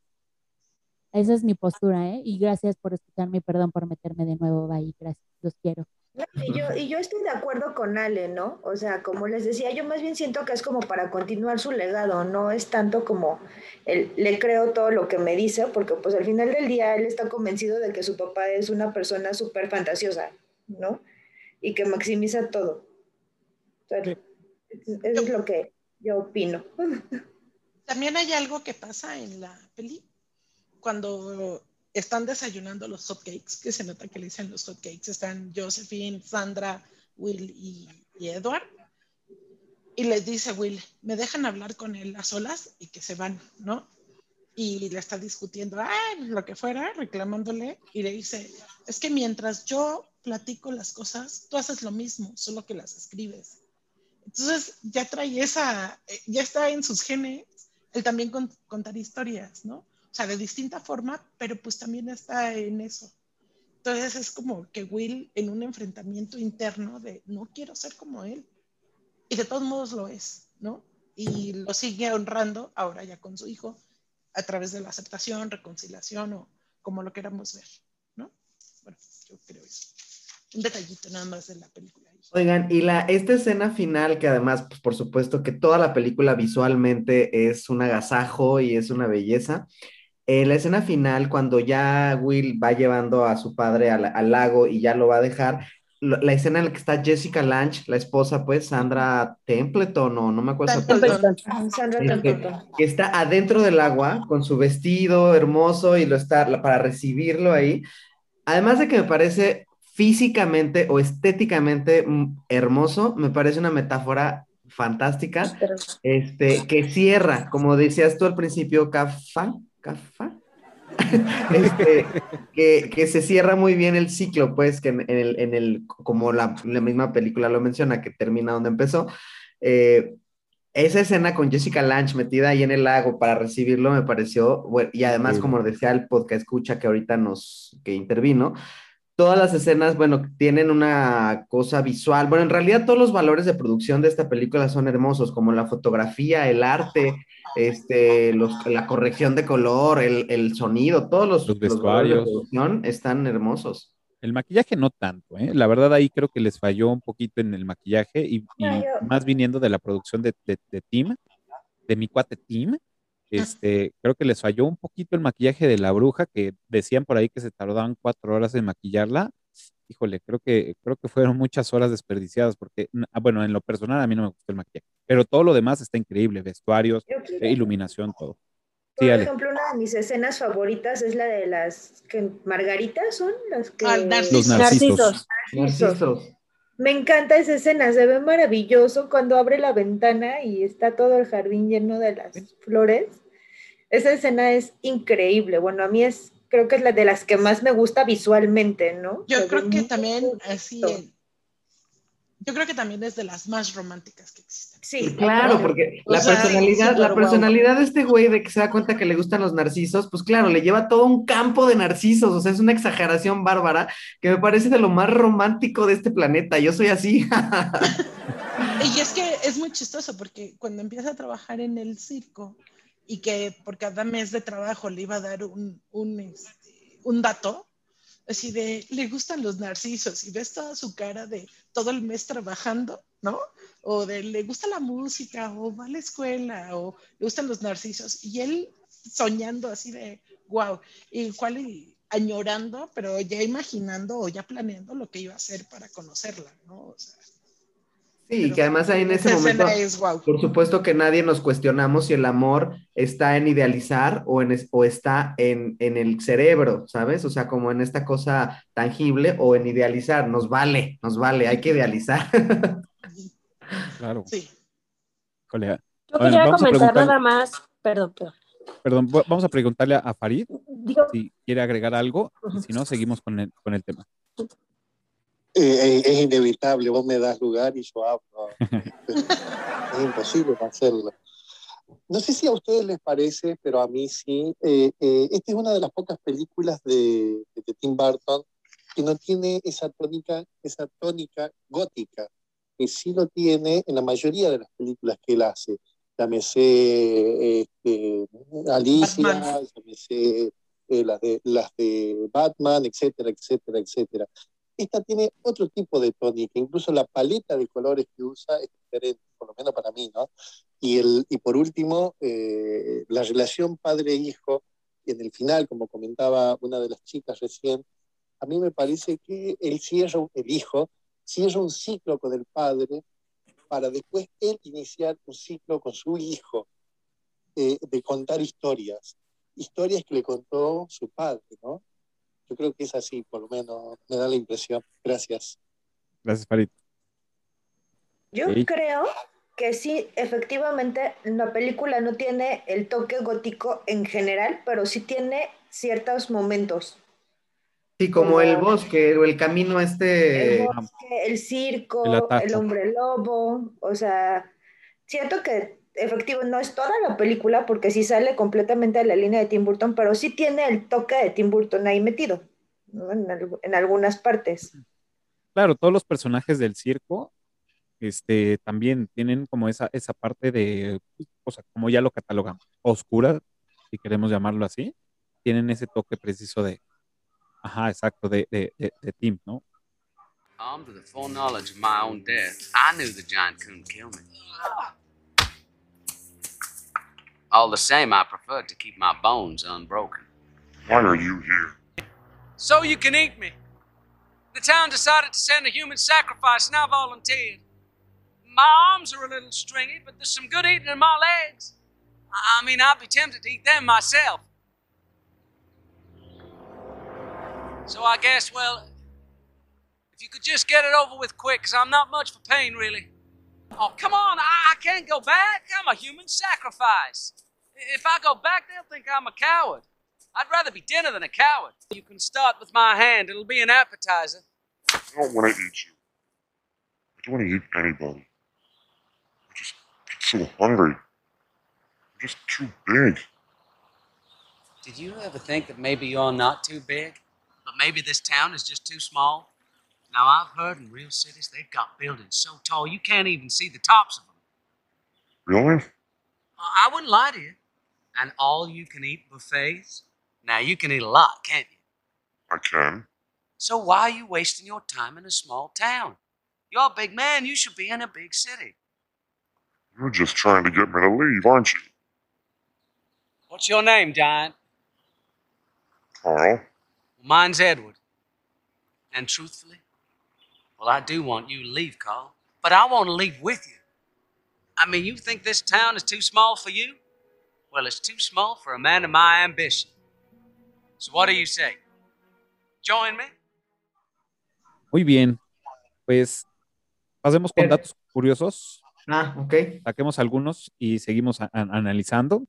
Esa es mi postura, ¿eh? Y gracias por escucharme y perdón por meterme de nuevo ahí. Gracias, los quiero. Y yo, y yo estoy de acuerdo con Ale, ¿no? O sea, como les decía, yo más bien siento que es como para continuar su legado, no es tanto como el, le creo todo lo que me dice, porque pues al final del día él está convencido de que su papá es una persona súper fantasiosa, ¿no? Y que maximiza todo. eso es lo que yo opino. También hay algo que pasa en la peli, cuando están desayunando los hotcakes, que se nota que le dicen los hotcakes, están Josephine, Sandra, Will y, Edward. y le dice Will, me dejan hablar con él a solas y que se van, ¿no? Y le está discutiendo, ah, lo que fuera, reclamándole, y le dice, es que mientras yo platico las cosas, tú haces lo mismo, solo que las escribes. Entonces ya trae esa, eh, ya está en sus genes el también contar historias, ¿no? O sea, de distinta forma, pero pues también está en eso. Entonces es como que Will en un enfrentamiento interno de no quiero ser como él. Y de todos modos lo es, ¿no? Y lo sigue honrando ahora ya con su hijo a través de la aceptación, reconciliación o como lo queramos ver, ¿no? Bueno, yo creo eso. Un detallito nada más de la película. Oigan, y la, esta escena final, que además, pues por supuesto que toda la película visualmente es un agasajo y es una belleza. En la escena final, cuando ya Will va llevando a su padre al, lago y ya lo va a dejar, la escena en la que está Jessica Lange, la esposa, pues, Sandra Templeton, o no me acuerdo. Templeton. Sandra este, Que está adentro del agua con su vestido hermoso y lo está para recibirlo ahí. Además de que me parece físicamente o estéticamente hermoso, me parece una metáfora fantástica, este, que cierra, como decías tú al principio, Cafa, Cafa, este, que, se cierra muy bien el ciclo, pues, que en, el, en el, como la, misma película lo menciona, que termina donde empezó. Eh, esa escena con Jessica Lange metida ahí en el lago para recibirlo me pareció, bueno, y además, como decía el podcast escucha que ahorita nos, que intervino, todas las escenas, bueno, tienen una cosa visual. Bueno, en realidad todos los valores de producción de esta película son hermosos, como la fotografía, el arte, este, la corrección de color, el, sonido, todos los, los vestuarios de producción están hermosos. El maquillaje no tanto, ¿eh? La verdad ahí creo que les falló un poquito en el maquillaje y, más viniendo de la producción de, de, de Tim, de mi cuate Tim, este, creo que les falló un poquito el maquillaje de la bruja, que decían por ahí que se tardaban cuatro horas en maquillarla. Híjole, creo que, creo que fueron muchas horas desperdiciadas, porque, ah, bueno, en lo personal a mí no me gustó el maquillaje, pero todo lo demás está increíble, vestuarios, eh, iluminación, todo. Por ejemplo, una de mis escenas favoritas es la de las que margaritas son las que... Ah, Los narcisos. narcisos. Me encanta esa escena, se ve maravilloso cuando abre la ventana y está todo el jardín lleno de las flores. Esa escena es increíble. Bueno, a mí es, creo que es la de las que más me gusta visualmente, ¿no? Yo creo que también, así, yo creo que también es de las más románticas que existen. Sí, claro, porque la personalidad, la personalidad de este güey de que se da cuenta que le gustan los narcisos, pues claro, le lleva todo un campo de narcisos, o sea, es una exageración bárbara que me parece de lo más romántico de este planeta. Yo soy así. y es que es muy chistoso porque cuando empieza a trabajar en el circo, y que por cada mes de trabajo le iba a dar un, un, este, un dato, así de, le gustan los narcisos y ves toda su cara de todo el mes trabajando, ¿no? O de, le gusta la música, o va a la escuela, o le gustan los narcisos. Y él soñando así de, wow, igual y añorando, pero ya imaginando o ya planeando lo que iba a hacer para conocerla, ¿no? O sea, Sí, y que además ahí en ese momento, por supuesto que nadie nos cuestionamos si el amor está en idealizar o, en, o está en, en, el cerebro, ¿sabes? O sea, como en esta cosa tangible o en idealizar, nos vale, nos vale, hay que idealizar. claro. Sí. Colega. Yo quería comentar nada más, perdón, perdón. Perdón, vamos a preguntarle a Farid si quiere agregar algo, y si no, seguimos con el, con el tema. Eh, eh, es inevitable, vos me das lugar y yo hablo. es imposible hacerlo. No sé si a ustedes les parece, pero a mí sí. Eh, esta es una de las pocas películas de, de, Tim Burton que no tiene esa tónica, esa tónica gótica, que sí lo tiene en la mayoría de las películas que él hace. Llámese este, Alicia, llámese las, de, las de Batman, etcétera, etcétera, etcétera. Esta tiene otro tipo de tónica, incluso la paleta de colores que usa es diferente, por lo menos para mí, ¿no? Y, el, y por último, eh, la relación padre-hijo, en el final, como comentaba una de las chicas recién, a mí me parece que él cierra, el hijo, cierra un ciclo con el padre para después él iniciar un ciclo con su hijo eh, de contar historias, historias que le contó su padre, ¿no? Yo creo que es así, por lo menos me da la impresión. Gracias. Gracias, Farid. Yo creo que sí, efectivamente, la película no tiene el toque gótico en general, pero sí tiene ciertos momentos. Sí, como el bosque o el camino este. El bosque, el circo, El el hombre lobo, o sea, siento que efectivo no es toda la película porque sí sale completamente de la línea de Tim Burton, pero sí tiene el toque de Tim Burton ahí metido, ¿no? en, algu- en algunas partes. Claro, todos los personajes del circo este, también tienen como esa, esa parte de, o sea, como ya lo catalogamos, oscura, si queremos llamarlo así, tienen ese toque preciso de, ajá, exacto, de, de, de, de Tim, ¿no? Armed with the full knowledge of my own death, I knew the giant couldn't kill me. All the same, I preferred to keep my bones unbroken. Why are you here? So you can eat me. The town decided to send a human sacrifice, and I volunteered. My arms are a little stringy, but there's some good eating in my legs. I I mean, I'd be tempted to eat them myself. So I guess, well, if you could just get it over with quick, because I'm not much for pain, really. Oh, come on, I, I can't go back. I'm a human sacrifice. If I go back, they'll think I'm a coward. I'd rather be dinner than a coward. You can start with my hand, it'll be an appetizer. I don't want to eat you. I don't want to eat anybody. I just get so hungry. I'm just too big. Did you ever think that maybe you're not too big? But maybe this town is just too small? Now, I've heard in real cities they've got buildings so tall you can't even see the tops of them. Really? I wouldn't lie to you. And all you can eat buffets? Now, you can eat a lot, can't you? I can. So why are you wasting your time in a small town? You're a big man, you should be in a big city. You're just trying to get me to leave, aren't you, What's your name, Giant? Carl? Mine's Edward. And truthfully, well, I do want you to leave, Carl. But I want to leave with you. I mean, you think this town is too small for you? Well, it's too small for a man of my ambition. So what do you say? Join me? Muy bien, pues pasemos con Bien. datos curiosos, Ah, ok. saquemos algunos y seguimos a- a- analizando.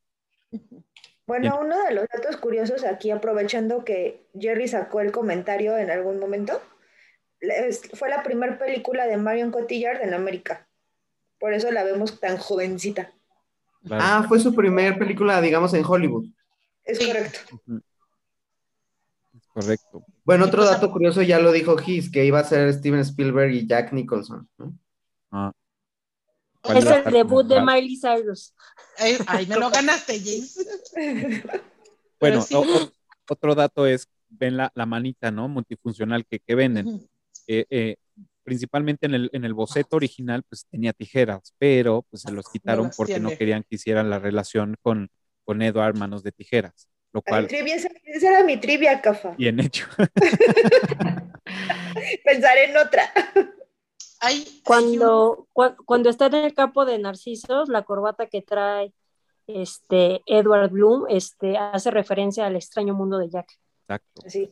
Bueno, uno de los datos curiosos aquí, aprovechando que Jerry sacó el comentario en algún momento, es- fue la primera película de Marion Cotillard en América. Por eso la vemos tan jovencita. Claro. Ah, fue su primer película, digamos, en Hollywood. Es correcto. Es correcto. Bueno, otro dato curioso ya lo dijo Gis, que iba a ser Steven Spielberg y Jack Nicholson. ¿no? Ah. ¿Cuál Es el debut de? Miley Cyrus. Ay, ay, me lo ganaste, James. Bueno, sí. o- o- otro dato es, ven la, la manita, ¿no? Multifuncional que, que venden. Eh, eh, principalmente en el, en el boceto original, pues tenía tijeras, pero pues se los quitaron porque no querían que hicieran la relación con, con Edward Manos de Tijeras, lo cual trivia, esa, era mi trivia, Cafa. bien hecho. Pensaré en otra. Cuando, cua- cuando está en el campo de Narcisos, la corbata que trae este Edward Bloom este, hace referencia al extraño mundo de Jack. Exacto. Sí.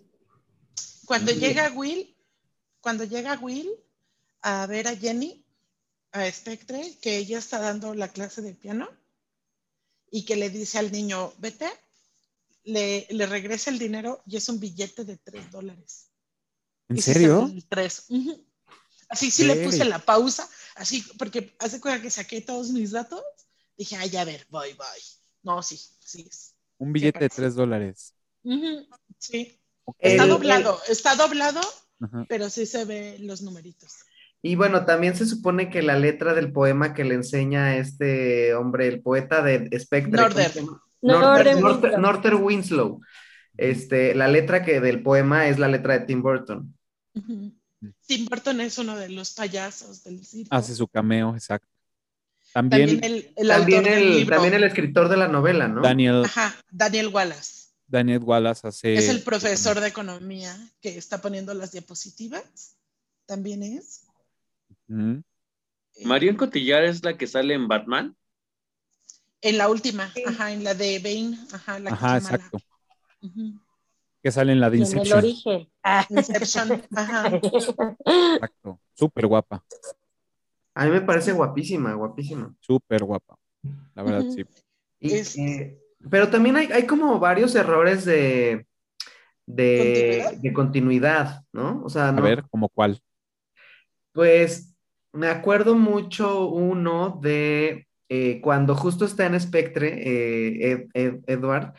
cuando llega Will, cuando llega Will a ver a Jenny, a Spectre, que ella está dando la clase de piano y que le dice al niño, vete, le, le regresa el dinero y es un billete de tres dólares. ¿En serio? tres. Así sí le puse la pausa, así, porque hace cuenta que saqué todos mis datos. Dije, ay, a ver, voy, voy. No, sí, sí. es. Un billete de tres dólares. Sí. Está doblado, está doblado, Ajá. pero sí se ve los numeritos. Y bueno, también se supone que la letra del poema que le enseña a este hombre, el poeta de Spectre, ¿cómo Northern. se llama? Northern Northern, Winslow. Este, la letra que del poema es la letra de Tim Burton. Ujú. Tim Burton es uno de los payasos del circo. Hace su cameo, exacto. También, También el, el También autor del el, libro. también el escritor de la novela, ¿no? Daniel, Ajá, Daniel Wallace. Daniel Wallace hace. es el profesor de economía que está poniendo las diapositivas. También es. Ujú. Eh, Marion Cotillard es la que sale en Batman. En la última, Sí. ajá, en la de Bane, ajá, la que Ajá, exacto. Que sale en la de Y en el Inception. origen. Ah. Inception, ajá. Exacto. Súper guapa. A mí me parece guapísima, guapísima. Súper guapa. La verdad, sí. Y, Es- eh, pero también hay, hay como varios errores de, de, ¿Continuidad? de continuidad, ¿no? O sea, A no, ver, ¿como cuál? Pues me acuerdo mucho uno de eh, cuando justo está en Spectre, eh, Ed- Ed- Edward,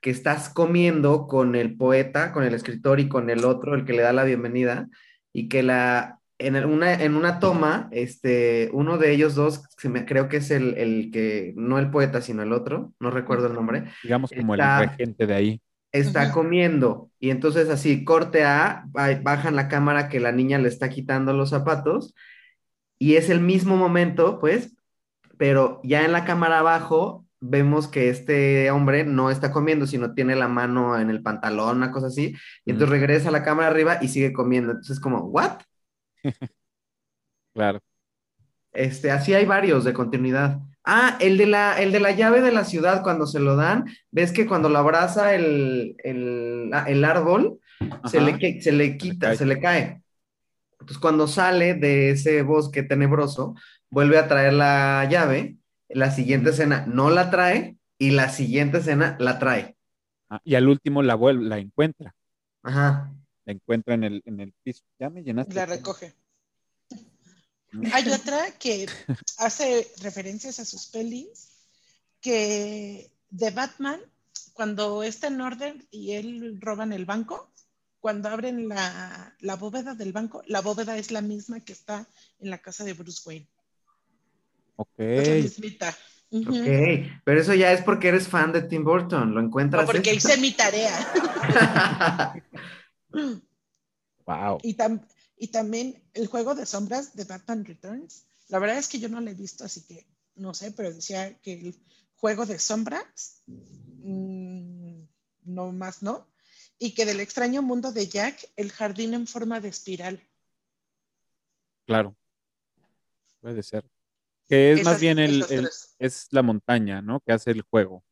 que estás comiendo con el poeta, con el escritor y con el otro, el que le da la bienvenida, y que la, en una, en una toma, este, uno de ellos dos, se me, creo que es el, el que, no el poeta, sino el otro, no recuerdo el nombre, Digamos como Está- el regente de ahí. está comiendo y entonces así corte a, ba- bajan la cámara que la niña le está quitando los zapatos y es el mismo momento, pues, pero ya en la cámara abajo vemos que este hombre no está comiendo, sino tiene la mano en el pantalón, una cosa así, y entonces regresa a la cámara arriba y sigue comiendo. Entonces como, ¿what? Claro. Este, así hay varios de continuidad. Ah, el de la, el de la llave de la ciudad, cuando se lo dan, ves que cuando lo abraza el, el, ah, el árbol, se le, se le quita, cae. se le cae. Entonces, cuando sale de ese bosque tenebroso, vuelve a traer la llave, la siguiente escena no la trae y la siguiente escena la trae. Ah, y al último la vuelve, la encuentra. Ajá. La encuentra en el, en el piso. Ya me llenaste. La recoge. Hay otra que hace referencias a sus pelis, que de Batman, cuando está en orden y él roban el banco, cuando abren la, la bóveda del banco, la bóveda es la misma que está en la casa de Bruce Wayne. Ok. Es la mismita. Ujú. Ok, pero eso ya es porque eres fan de Tim Burton, lo encuentras. No, porque esto? hice mi tarea. Wow. Y, tam- y también el juego de sombras de Batman Returns. La verdad es que yo no lo he visto, así que no sé, pero decía que el juego de sombras, mm, no más no. Y que del extraño mundo de Jack, el jardín en forma de espiral. Claro. Puede ser. Que es más bien el, es la montaña, ¿no? Que hace el juego.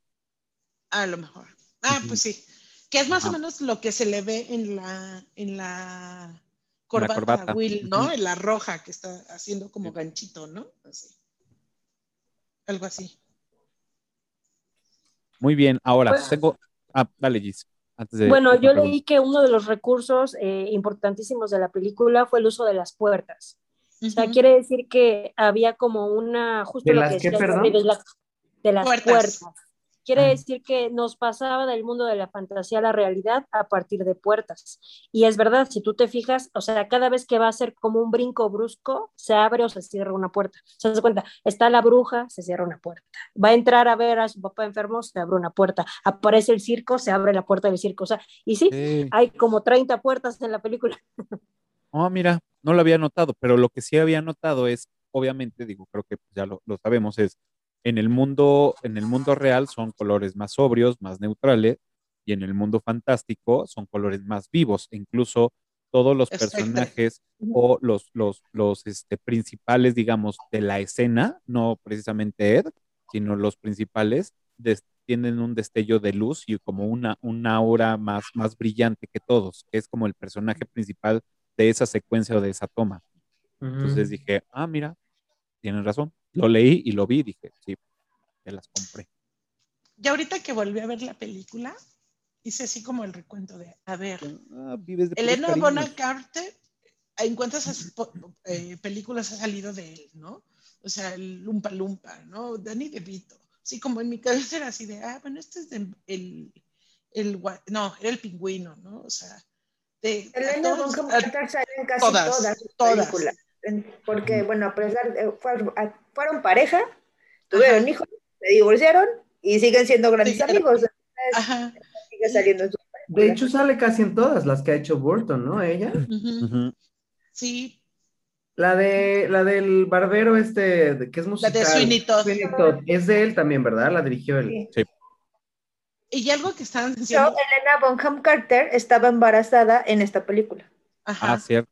A lo mejor. Ah, pues sí. Que es más o menos lo que se le ve en la, en la corbata, Will, ¿no? En la roja que está haciendo como ganchito, ¿no? Así. Algo así. Muy bien. Ahora, Pues- tengo. Ah, dale, Gis. Antes de. Bueno, yo leí que uno de los recursos eh, importantísimos de la película fue el uso de las puertas. O sea, quiere decir que había como una, justo ¿De lo las que qué, decía perdón? De, la- de las Puertas. puertas. Quiere decir que nos pasaba del mundo de la fantasía a la realidad a partir de puertas. Y es verdad, si tú te fijas, o sea, cada vez que va a ser como un brinco brusco, se abre o se cierra una puerta. Se das cuenta, está la bruja, se cierra una puerta. Va a entrar a ver a su papá enfermo, se abre una puerta. Aparece el circo, se abre la puerta del circo. O sea, y sí, Sí. hay como 30 puertas en la película. Oh, mira, no lo había notado, pero lo que sí había notado es, obviamente, digo, creo que ya lo, lo sabemos, es en el mundo, en el mundo real son colores más sobrios, más neutrales, y en el mundo fantástico son colores más vivos. E incluso todos los Exacto. personajes o los, los, los este, principales, digamos, de la escena, no precisamente Ed, sino los principales, des- tienen un destello de luz y como una, una aura más, más brillante que todos, que es como el personaje principal de esa secuencia o de esa toma. Entonces Ujú. dije, ah, mira, tienen razón. Lo leí y lo vi, dije, sí, te las compré. Y ahorita que volví a ver la película, hice así como el recuento de, a ver, Ah, vives de puros Elena. Bonham Carter, en cuántas eh, películas ha salido de él, ¿no? O sea, el Lumpa Lumpa, ¿no? Danny DeVito. Sí, como en mi cabeza era así de, ah, bueno, este es de, el, el, gua- no, era el pingüino, ¿no? O sea, de, Elena todos- Bonham Carter sale en casi todas, todas, todas. Porque, bueno, a pesar de, fueron, a- fueron pareja, tuvieron Ajá. hijos, se divorciaron y siguen siendo grandes Sí, amigos. Entonces, Ajá. sigue saliendo en sus De hecho, sale casi en todas las que ha hecho Burton, ¿no? Ella. Sí, La de la del barbero este, de- que es la musical. de Sweeney Todd. Sweeney Todd. Es de él también, ¿verdad? La dirigió él. Sí. Y algo que estaban So, diciendo, Elena Bonham Carter estaba embarazada en esta película, ajá. Ah, cierto.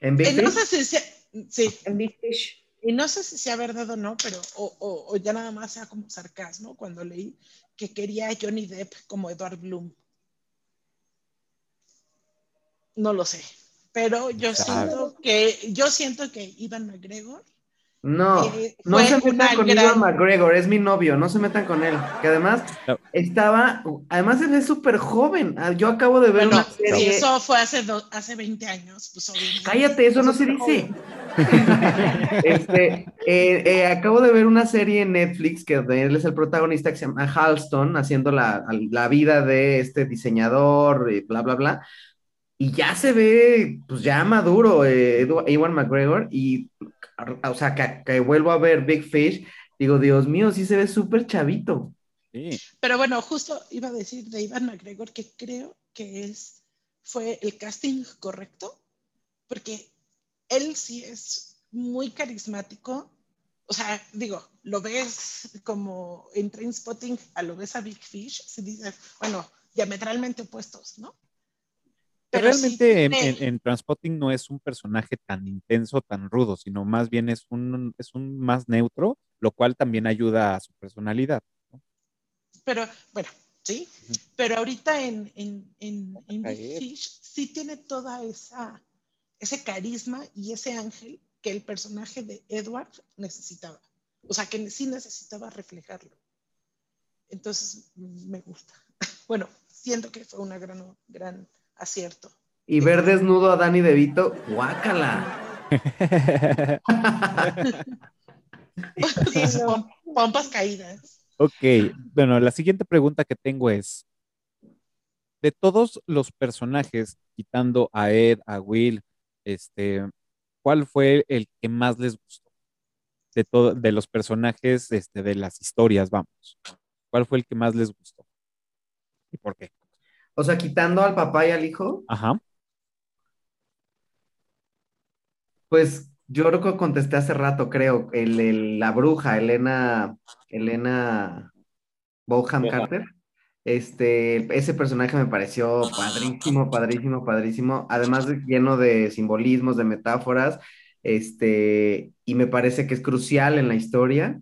En Big Eh, no Fish. sé si sea- sí, en Big Fish. y no sé si sea verdad o no, pero o, o- o ya nada más sea como sarcasmo cuando leí que quería a Johnny Depp como Edward Bloom. No lo sé, pero yo Sabe. siento que yo siento que Ivan McGregor No, no se metan con gran- Iwan McGregor, es mi novio, no se metan con él. Que además No. estaba, además se ve súper joven. Ah, Yo acabo de ver Bueno, una si serie. eso fue hace, do- hace 20 años, pues obviamente. Cállate, eso no se dice. Este, eh, eh, acabo de ver una serie en Netflix que de él es el protagonista que se llama Halston, haciendo la, la vida de este diseñador, y bla, bla, bla. Y ya se ve, pues ya maduro, eh, Ewan McGregor, y, o sea, que, que vuelvo a ver Big Fish, digo, Dios mío, sí se ve súper chavito. Sí. Pero bueno, justo iba a decir de Ivan McGregor que creo que es, fue el casting correcto, porque él sí es muy carismático. O sea, digo, lo ves como en Trainspotting, a lo ves a Big Fish, se dice, bueno, diametralmente opuestos, ¿no? Pero sí realmente en, tiene- en- en Transpotting no es un personaje tan intenso, tan rudo, sino más bien es un, es un más neutro, lo cual también ayuda a su personalidad. Pero, bueno, sí. Pero ahorita en, en, en, en Big. Fish sí tiene toda esa, ese carisma y ese ángel que el personaje de Edward necesitaba. O sea, que sí necesitaba reflejarlo. Entonces, me gusta. Bueno, siento que fue una gran, gran acierto. Y ver desnudo a Danny DeVito, guácala. Sí, pompas caídas. Ok, bueno, la siguiente pregunta que tengo es, de todos los personajes, quitando a Ed, a Will, este, ¿cuál fue el que más les gustó? De todo, de los personajes, este, de las historias, vamos. ¿Cuál fue el que más les gustó? ¿Y por qué? O sea, quitando al papá y al hijo, Ajá. pues yo creo que contesté hace rato, creo, el, el- la bruja, Elena, Elena Boham. Carter. Este, ese personaje me pareció padrísimo, padrísimo, padrísimo. Además de lleno de simbolismos, de metáforas, este, y me parece que es crucial en la historia.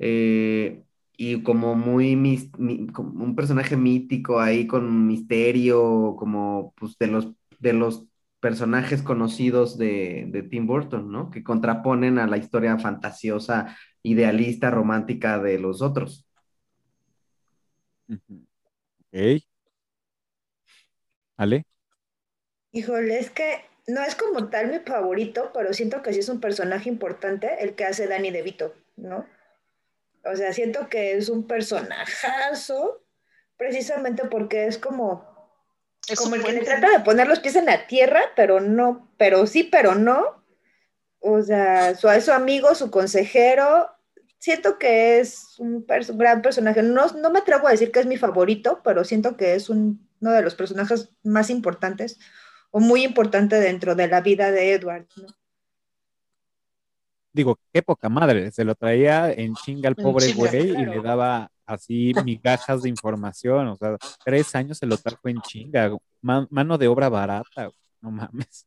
eh, y como muy mis- mi- como un personaje mítico ahí con misterio, como pues de los de los personajes conocidos de, de Tim Burton, ¿no? Que contraponen a la historia fantasiosa, idealista, romántica de los otros. Ok. ¿Ale? Híjole, es que no es como tal mi favorito, pero siento que sí es un personaje importante el que hace Danny DeVito, ¿no? O sea, siento que es un personajazo, precisamente porque es como, Es como el que le trata de poner los pies en la tierra, pero no, pero sí, pero no. O sea, su, su amigo, su consejero. Siento que es un, gran personaje. No, no me atrevo a decir que es mi favorito, pero siento que es un- uno de los personajes más importantes o muy importante dentro de la vida de Edward. ¿no? Digo, qué poca madre, se lo traía en chinga al pobre chinga, güey y le daba así migajas de información, o sea, tres años se lo trajo en chinga, ma- mano de obra barata, no mames.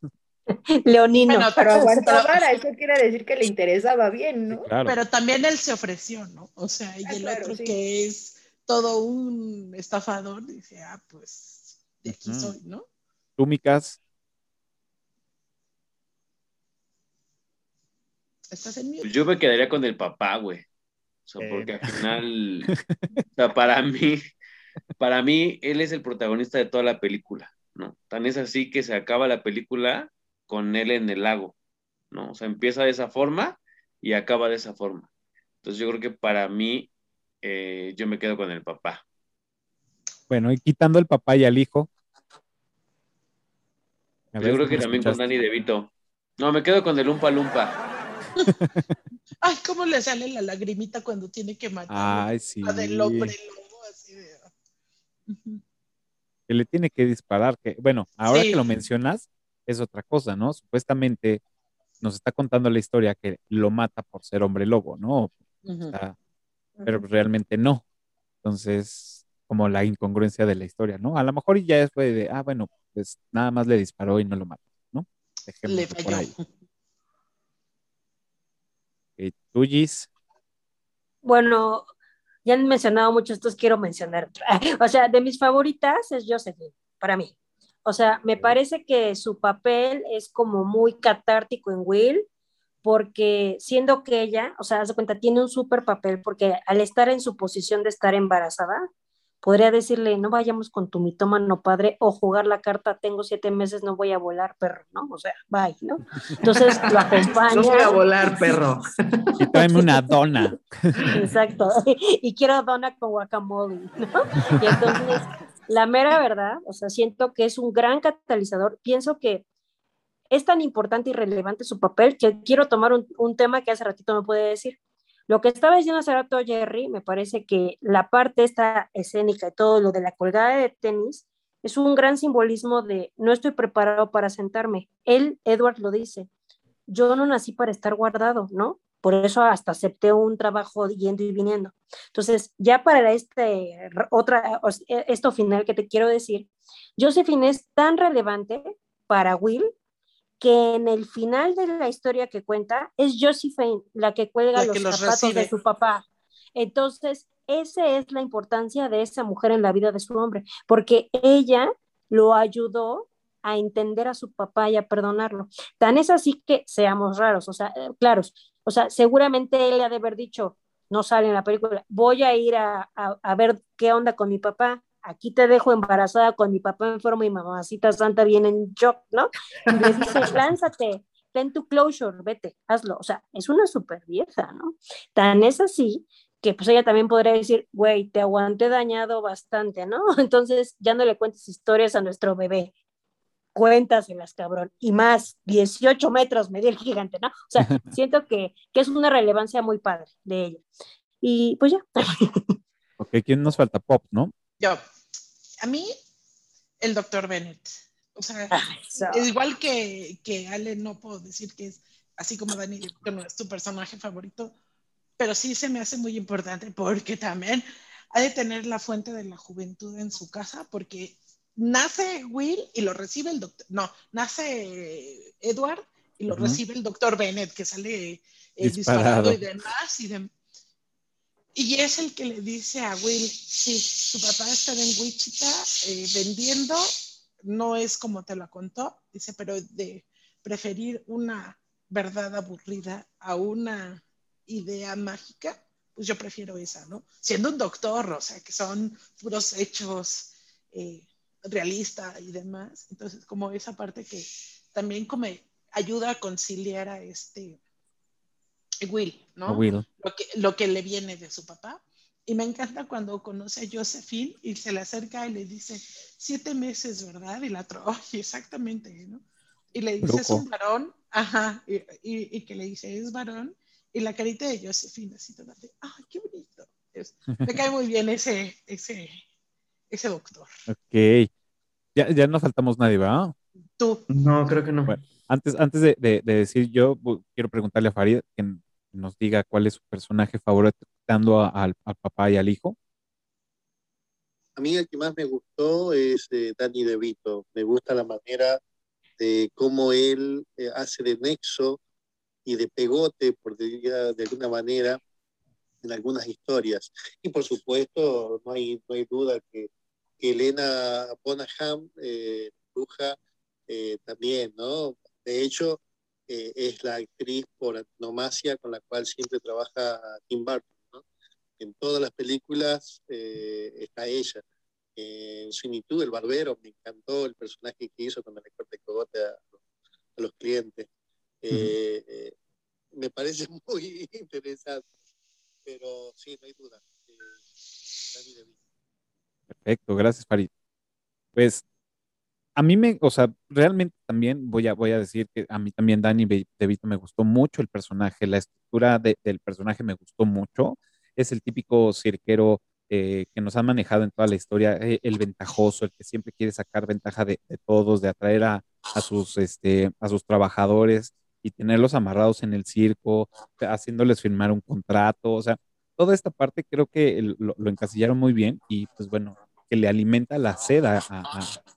Leonino. Bueno, Pero pero- aguantaba, eso quiere decir que le interesaba bien, ¿no? Claro. Pero también él se ofreció, ¿no? O sea, y Ah, el claro, otro sí. que es todo un estafador dice, ah, pues de aquí soy, ¿no? Tú, Micas, Estás en mute. Pues yo me quedaría con el papá, güey. O sea, Eh. porque al final, o sea, para mí, para mí, él es el protagonista de toda la película, ¿no? Tan es así que se acaba la película con él en el lago, ¿no? O sea, empieza de esa forma y acaba de esa forma. Entonces yo creo que para mí, eh, yo me quedo con el papá. bueno, y quitando el papá y al hijo. Yo creo que ¿me también con? Danny DeVito. No, me quedo con el Lumpa Lumpa. Ay, ¿cómo le sale la lagrimita cuando tiene que matar Ay, sí, a del hombre lobo? Así de... Que le tiene que disparar, que, bueno, ahora Sí. que lo mencionas, es otra cosa, ¿no? Supuestamente nos está contando la historia que lo mata por ser hombre lobo, ¿no? Pero realmente no. Entonces, como la incongruencia de la historia, ¿no? A lo mejor ya fue de, ah, bueno, pues nada más le disparó y no lo mató, ¿no? Le Dejémoslo por falló. ahí. Ok, ¿Tú, Gis? Bueno, ya han mencionado mucho estos, quiero mencionar. O sea, de mis favoritas es Josephine, para mí. O sea, me parece que su papel es como muy catártico en Will, porque siendo que ella, o sea, haz de cuenta, tiene un súper papel, porque al estar en su posición de estar embarazada, podría decirle, no vayamos con tu mitómano padre o jugar la carta, tengo siete meses, no voy a volar, perro, ¿no? O sea, bye, ¿no? Entonces lo acompaña. No voy a volar, perro. Y tráeme una dona. Exacto. Y quiero dona con guacamole, ¿no? Y entonces, la mera verdad, o sea, siento que es un gran catalizador. Pienso que es tan importante y relevante su papel que quiero tomar un, un tema que hace ratito me puede decir. Lo que estaba diciendo hace rato Jerry, me parece que la parte esta escénica y todo lo de la colgada de tenis es un gran simbolismo de no estoy preparado para sentarme. Él, Edward, lo dice, yo no nací para estar guardado, ¿no? Por eso hasta acepté un trabajo yendo y viniendo. Entonces, ya para este otra esto final que te quiero decir, Josephine es tan relevante para Will que en el final de la historia que cuenta es Josephine la que cuelga La que los los zapatos de su papá. Entonces, esa es la importancia de esa mujer en la vida de su hombre, porque ella lo ayudó a entender a su papá y a perdonarlo. Tan es así que seamos raros, o sea, eh, claros, o sea, seguramente él le ha de haber dicho, no sale en la película, voy a ir a, a- a ver qué onda con mi papá, aquí te dejo embarazada con mi papá enfermo y mamacita santa viene en shock, ¿no? Y le dice, lánzate, ten tu closure, vete, hazlo. O sea, es una súper vieja, ¿no? Tan es así que pues ella también podría decir, güey, te aguanté dañado bastante, ¿no? Entonces ya no le cuentes historias a nuestro bebé. Cuéntaselas, cabrón. Y más, 18 metros medía el gigante, ¿no? O sea, siento que, que es una relevancia muy padre de ella. Y pues ya. Ok, ¿quién nos falta? Pop, ¿no? Yo, a mí, el doctor Bennett. O sea, Eso. igual que, que Ale, no puedo decir que es así como Dani, que no es tu personaje favorito, pero sí se me hace muy importante porque también ha de tener la fuente de la juventud en su casa, porque nace Will y lo recibe el doctor, no, nace Edward y lo recibe el doctor Bennett, que sale eh, Disparado. disparado y demás, y de- y es el que le dice a Will, sí, su papá está en Wichita eh, vendiendo, no es como te lo contó, dice, pero de preferir una verdad aburrida a una idea mágica, pues yo prefiero esa, ¿no? Siendo un doctor, o sea, que son puros hechos eh, realistas y demás. Entonces, como esa parte que también como ayuda a conciliar a este Will, ¿no? A Will. Lo que, lo que le viene de su papá. Y me encanta cuando conoce a Josephine y se le acerca y le dice, siete meses, ¿verdad? Y la "Ay, exactamente, ¿no? Y le dice, es un varón, ajá, y, y- y que le dice, es varón. Y la carita de Josephine así toda de, ay, qué bonito. Es- me cae muy bien ese, ese, ese doctor. Ok. Ya, ya no faltamos nadie, ¿verdad? Tú, No, creo que no. Bueno, antes, antes de, de- de decir yo, quiero preguntarle a Farid nos diga cuál es su personaje favorito, dando a- al, al papá y al hijo. A mí el que más me gustó es eh, Danny DeVito. Me gusta la manera de cómo él eh, hace de nexo y de pegote, por diría de alguna manera, en algunas historias. Y por supuesto, no hay, no hay duda que, que Elena Bonham, eh, bruja, eh, también, ¿no? De hecho, eh, es la actriz por antonomasia con la cual siempre trabaja Tim Burton, ¿no? En todas las películas eh, está ella. Eh, en Todd, el barbero, me encantó el personaje que hizo cuando le corta el cogote a, a los clientes. Eh, me parece muy interesante, pero sí, no hay duda. Perfecto, gracias, Farid. Pues a mí me, o sea, realmente también voy a, voy a decir que a mí también Danny DeVito me gustó mucho el personaje, la estructura de- del personaje me gustó mucho. Es el típico cirquero eh, que nos han manejado en toda la historia, eh, el ventajoso, el que siempre quiere sacar ventaja de, todos, de atraer a, sus, este, a sus trabajadores y tenerlos amarrados en el circo, haciéndoles firmar un contrato, o sea, toda esta parte creo que lo, encasillaron muy bien y pues bueno, que le alimenta la sed a, a-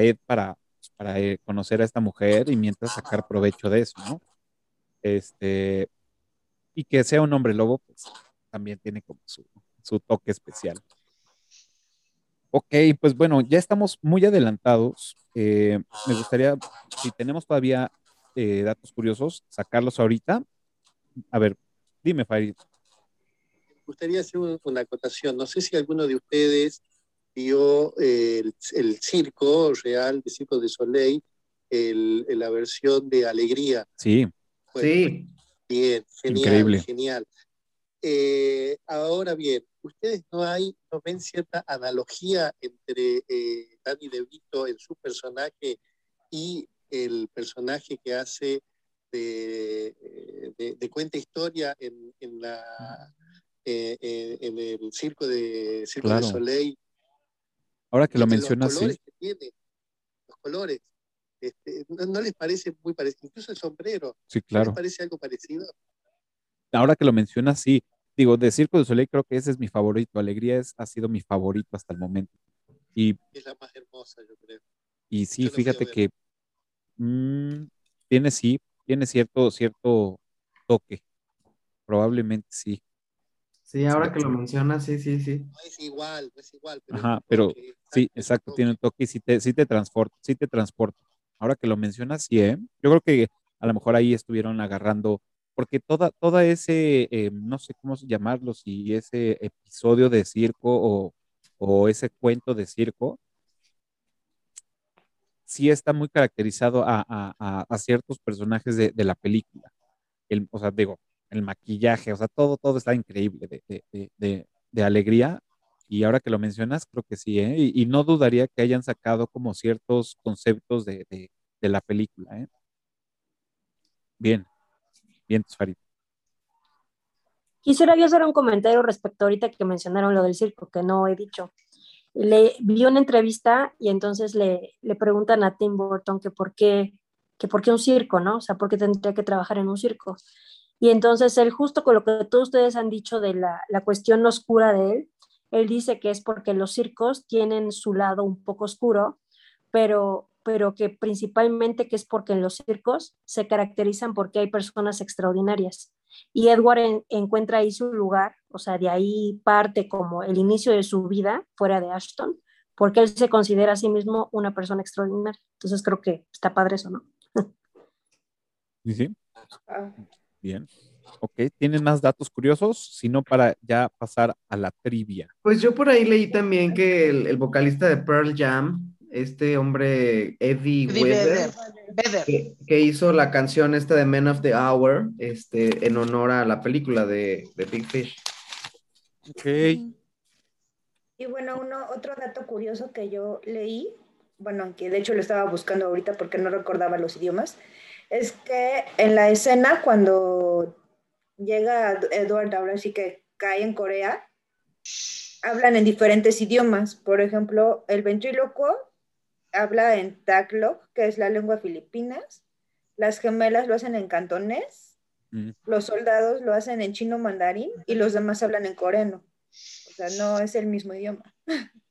Ed para, para eh, conocer a esta mujer y mientras sacar provecho de eso, ¿no? Este, y que sea un hombre lobo, pues también tiene como su, su toque especial. Ok, pues bueno, ya estamos muy adelantados. Eh, me gustaría, si tenemos todavía eh, datos curiosos, sacarlos ahorita. A ver, dime, Farid. Me gustaría hacer un- una acotación. No sé si alguno de ustedes vio eh, el, el circo real de Circo de Soleil, el- la versión de Alegría. Sí, Bueno, Sí, Bien, genial, Increíble. genial. Eh, ahora bien, ¿ustedes no hay, no ven cierta analogía entre eh, Danny DeVito en su personaje y el personaje que hace de, de- de cuenta historia en, en la eh, eh, en el circo de Circo Claro. de Soleil? Ahora que lo mencionas, los sí. colores que tiene, los colores. Este, ¿no, no les parece muy parecido? Incluso el sombrero, Sí, ¿no claro. les parece algo parecido? Ahora que lo mencionas, sí. Digo, de Circo de Soleil creo que ese es mi favorito. Alegría es, ha sido mi favorito hasta el momento. Y, Es la más hermosa, yo creo. y sí, Yo fíjate que mm, tiene sí, tiene cierto, cierto toque. Probablemente sí. Sí, ahora que lo mencionas, sí, sí, sí. No es igual, no es igual. Pero Ajá, pero toque, sí, exacto, tiene un toque y sí te, sí te transporta, sí te transporta. Ahora que lo mencionas, sí, ¿eh? Yo creo que a lo mejor ahí estuvieron agarrando, porque toda, toda ese, eh, no sé cómo llamarlo, si ese episodio de circo o, o ese cuento de circo, sí está muy caracterizado a, a- a- a ciertos personajes de, de la película. El, o sea, digo, el maquillaje, o sea, todo, todo está increíble de, de- de- de- alegría. Y ahora que lo mencionas, creo que sí, ¿eh? Y, y no dudaría que hayan sacado como ciertos conceptos de la película, ¿eh? Bien, bien, Farid. Quisiera yo hacer un comentario respecto ahorita que mencionaron lo del circo, que no he dicho. Le vi una entrevista y entonces le, le preguntan a Tim Burton que por qué, que por qué un circo, ¿no? O sea, ¿por qué tendría que trabajar en un circo? Y entonces él, justo con lo que todos ustedes han dicho de la, la cuestión oscura de él, él dice que es porque los circos tienen su lado un poco oscuro, pero, pero que principalmente que es porque en los circos se caracterizan porque hay personas extraordinarias. Y Edward en- encuentra ahí su lugar, o sea, de ahí parte como el inicio de su vida fuera de Ashton, porque él se considera a sí mismo una persona extraordinaria. Entonces creo que está padre eso, ¿no? ¿Sí, sí? Bien. Ok, ¿tienen más datos curiosos? Si no, para ya pasar a la trivia. Pues yo por ahí leí también que el, el vocalista de Pearl Jam, este hombre Eddie Eddie Vedder, Vedder. Vedder. que, que hizo la canción esta de Men of the Hour, este, en honor a la película de, de Big Fish. Ok. Y bueno, uno, otro dato curioso que yo leí, bueno, que de hecho lo estaba buscando ahorita porque no recordaba los idiomas, es que en la escena cuando llega Edward ahora sí que cae en Corea, hablan en diferentes idiomas. Por ejemplo, el ventrílocuo habla en Tagalog, que es la lengua filipinas, las gemelas lo hacen en cantonés, Mm, los soldados lo hacen en chino mandarín y los demás hablan en coreano. O sea, no es el mismo idioma.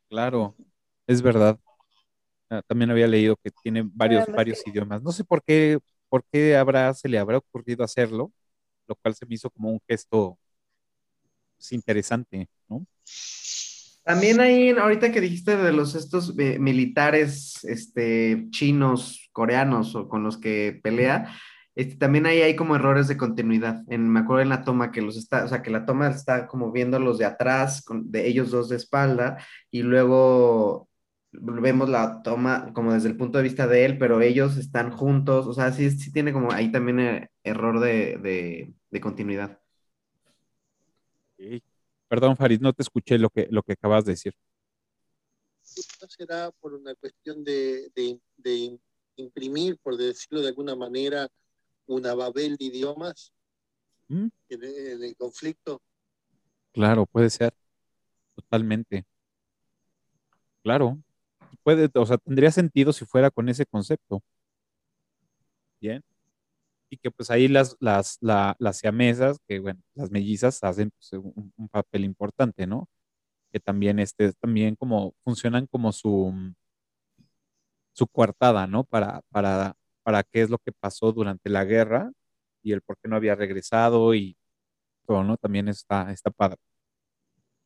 claro, es verdad. Ah, También había leído que tiene varios, varios que- idiomas. No sé por qué, por qué habrá, se le habrá ocurrido hacerlo, lo cual se me hizo como un gesto pues, interesante, ¿no? También ahí, ahorita que dijiste de los estos eh, militares este, chinos, coreanos o con los que pelea, este, también ahí hay como errores de continuidad. En, me acuerdo en la toma que los está, o sea, que la toma está como viendo los de atrás, con- de ellos dos de espalda, y luego vemos la toma como desde el punto de vista de él, pero ellos están juntos, o sea, sí, sí tiene como ahí también eh, error de, de- de continuidad. Perdón, Farid, no te escuché lo que, lo que acabas de decir. ¿No será por una cuestión de, de- de imprimir, por decirlo de alguna manera, una babel de idiomas Mm, en en el conflicto? Claro, puede ser. Totalmente. Claro. Puede, o sea, tendría sentido si fuera con ese concepto. Bien. Y que pues ahí las, las, la- las siamesas, que bueno, las mellizas hacen pues, un, papel importante, ¿no? Que también, este, también como funcionan como su, su coartada, ¿no? Para, para, para qué es lo que pasó durante la guerra y el por qué no había regresado y todo, ¿no? También está, está padre.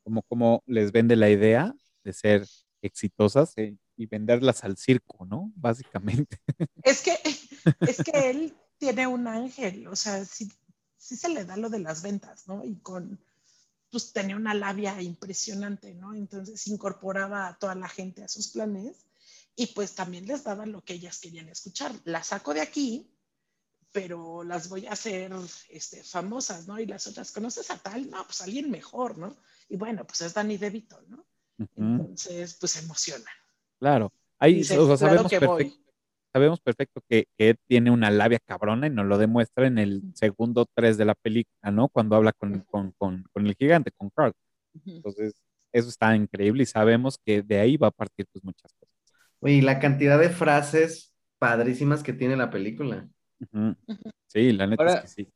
Como, como les vende la idea de ser exitosas eh, y venderlas al circo, ¿no? Básicamente. Es que, es que él tiene un ángel, o sea, sí, sí se le da lo de las ventas, ¿no? Y con, pues tenía una labia impresionante, ¿no? Entonces incorporaba a toda la gente a sus planes y pues también les daba lo que ellas querían escuchar. La saco de aquí, pero las voy a hacer este, famosas, ¿no? Y las otras, ¿conoces a tal? No, pues alguien mejor, ¿no? Y bueno, pues es Danny DeVito, ¿no? Entonces, pues emociona. Claro. Ahí Dices, o sea, claro sabemos, perfecto, sabemos perfecto que, tiene una labia cabrona y nos lo demuestra en el segundo tres de la película, ¿no? Cuando habla con, con, con, con el gigante, con Carl. Entonces, eso está increíble y sabemos que de ahí va a partir pues muchas cosas. Oye, y la cantidad de frases padrísimas que tiene la película. Sí, la neta Ahora, es que sí.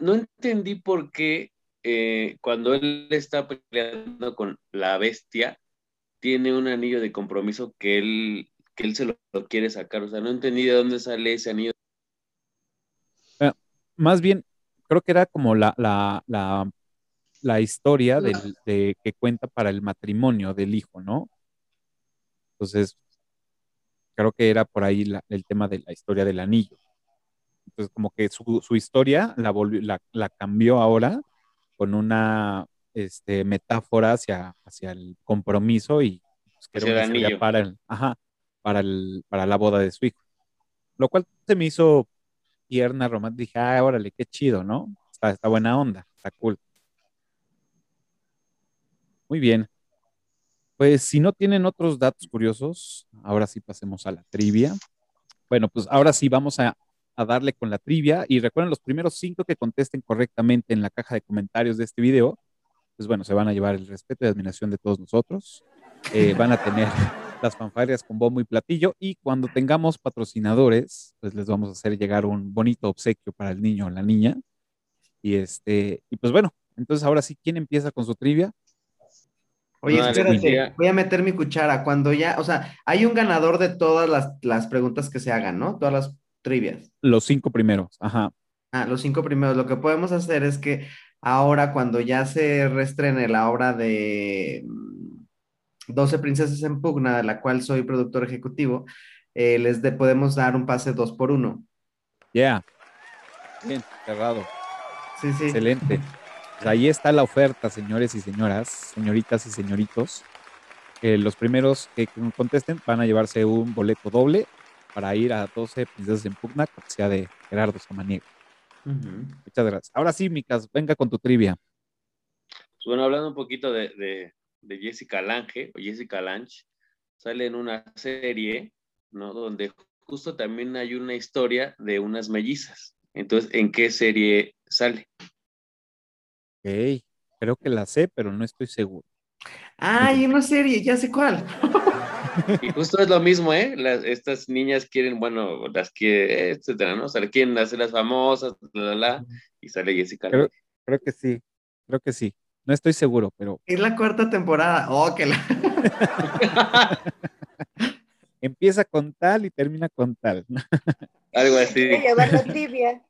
no entendí por qué eh, cuando él está peleando con la bestia, tiene un anillo de compromiso que él, que él se lo, lo quiere sacar. O sea, no entendí de dónde sale ese anillo. Más bien, creo que era como la, la, la, la historia del, de, que cuenta para el matrimonio del hijo, ¿no? Entonces, creo que era por ahí la- el tema de la historia del anillo. Entonces, como que su, su historia la, volvió, la, la cambió ahora con una este, metáfora hacia, hacia el compromiso y pues, que anillo. para, el, ajá, para, el, para la boda de su hijo. Lo cual se me hizo tierna, romántica. Dije, ah, órale, qué chido, ¿no? Está, está buena onda, está cool. Muy bien. Pues si no tienen otros datos curiosos, ahora sí pasemos a la trivia. Bueno, pues ahora sí vamos a, a darle con la trivia y recuerden los primeros cinco que contesten correctamente en la caja de comentarios de este video, pues bueno, se van a llevar el respeto y admiración de todos nosotros. Eh, van a tener las fanfarrias con bombo y platillo y cuando tengamos patrocinadores, pues les vamos a hacer llegar un bonito obsequio para el niño o la niña. Y este, y pues bueno, entonces ahora sí, ¿quién empieza con su trivia? Oye, espérate, pues voy a meter mi cuchara. Cuando ya, o sea, hay un ganador de todas las, las preguntas que se hagan, ¿no? Todas las trivias. Los cinco primeros, ajá. Ah, los cinco primeros. Lo que podemos hacer es que ahora, cuando ya se reestrene la obra de mm, 12 Princesas en Pugna, de la cual soy productor ejecutivo, eh, les de- podemos dar un pase dos por uno. Yeah. Bien, cerrado. Sí, sí. Excelente. Pues ahí está la oferta, señores y señoras, señoritas y señoritos. Eh, los primeros que contesten van a llevarse un boleto doble para ir a 12 Princesas en Pugna, cortesía de Gerardo Samaniego. Muchas gracias. Ahora sí, Micas, venga con tu trivia. Pues bueno, hablando un poquito de, de, de Jessica Lange o Jessica Lange, sale en una serie, ¿no? Donde justo también hay una historia de unas mellizas. Entonces, ¿en qué serie sale? Ok, creo que la sé, pero no estoy seguro. Ah, hay una serie, ya sé cuál. Y justo es lo mismo, ¿eh? Las, estas niñas quieren, bueno, las que, etcétera, ¿no? O sea, quieren hacerlas famosas, la, la, la, y sale Jessica Creo, creo que sí, creo que sí. No estoy seguro, pero Es la cuarta temporada. Oh, que la. empieza con tal y termina con tal. Algo así. Voy a llevar la trivia.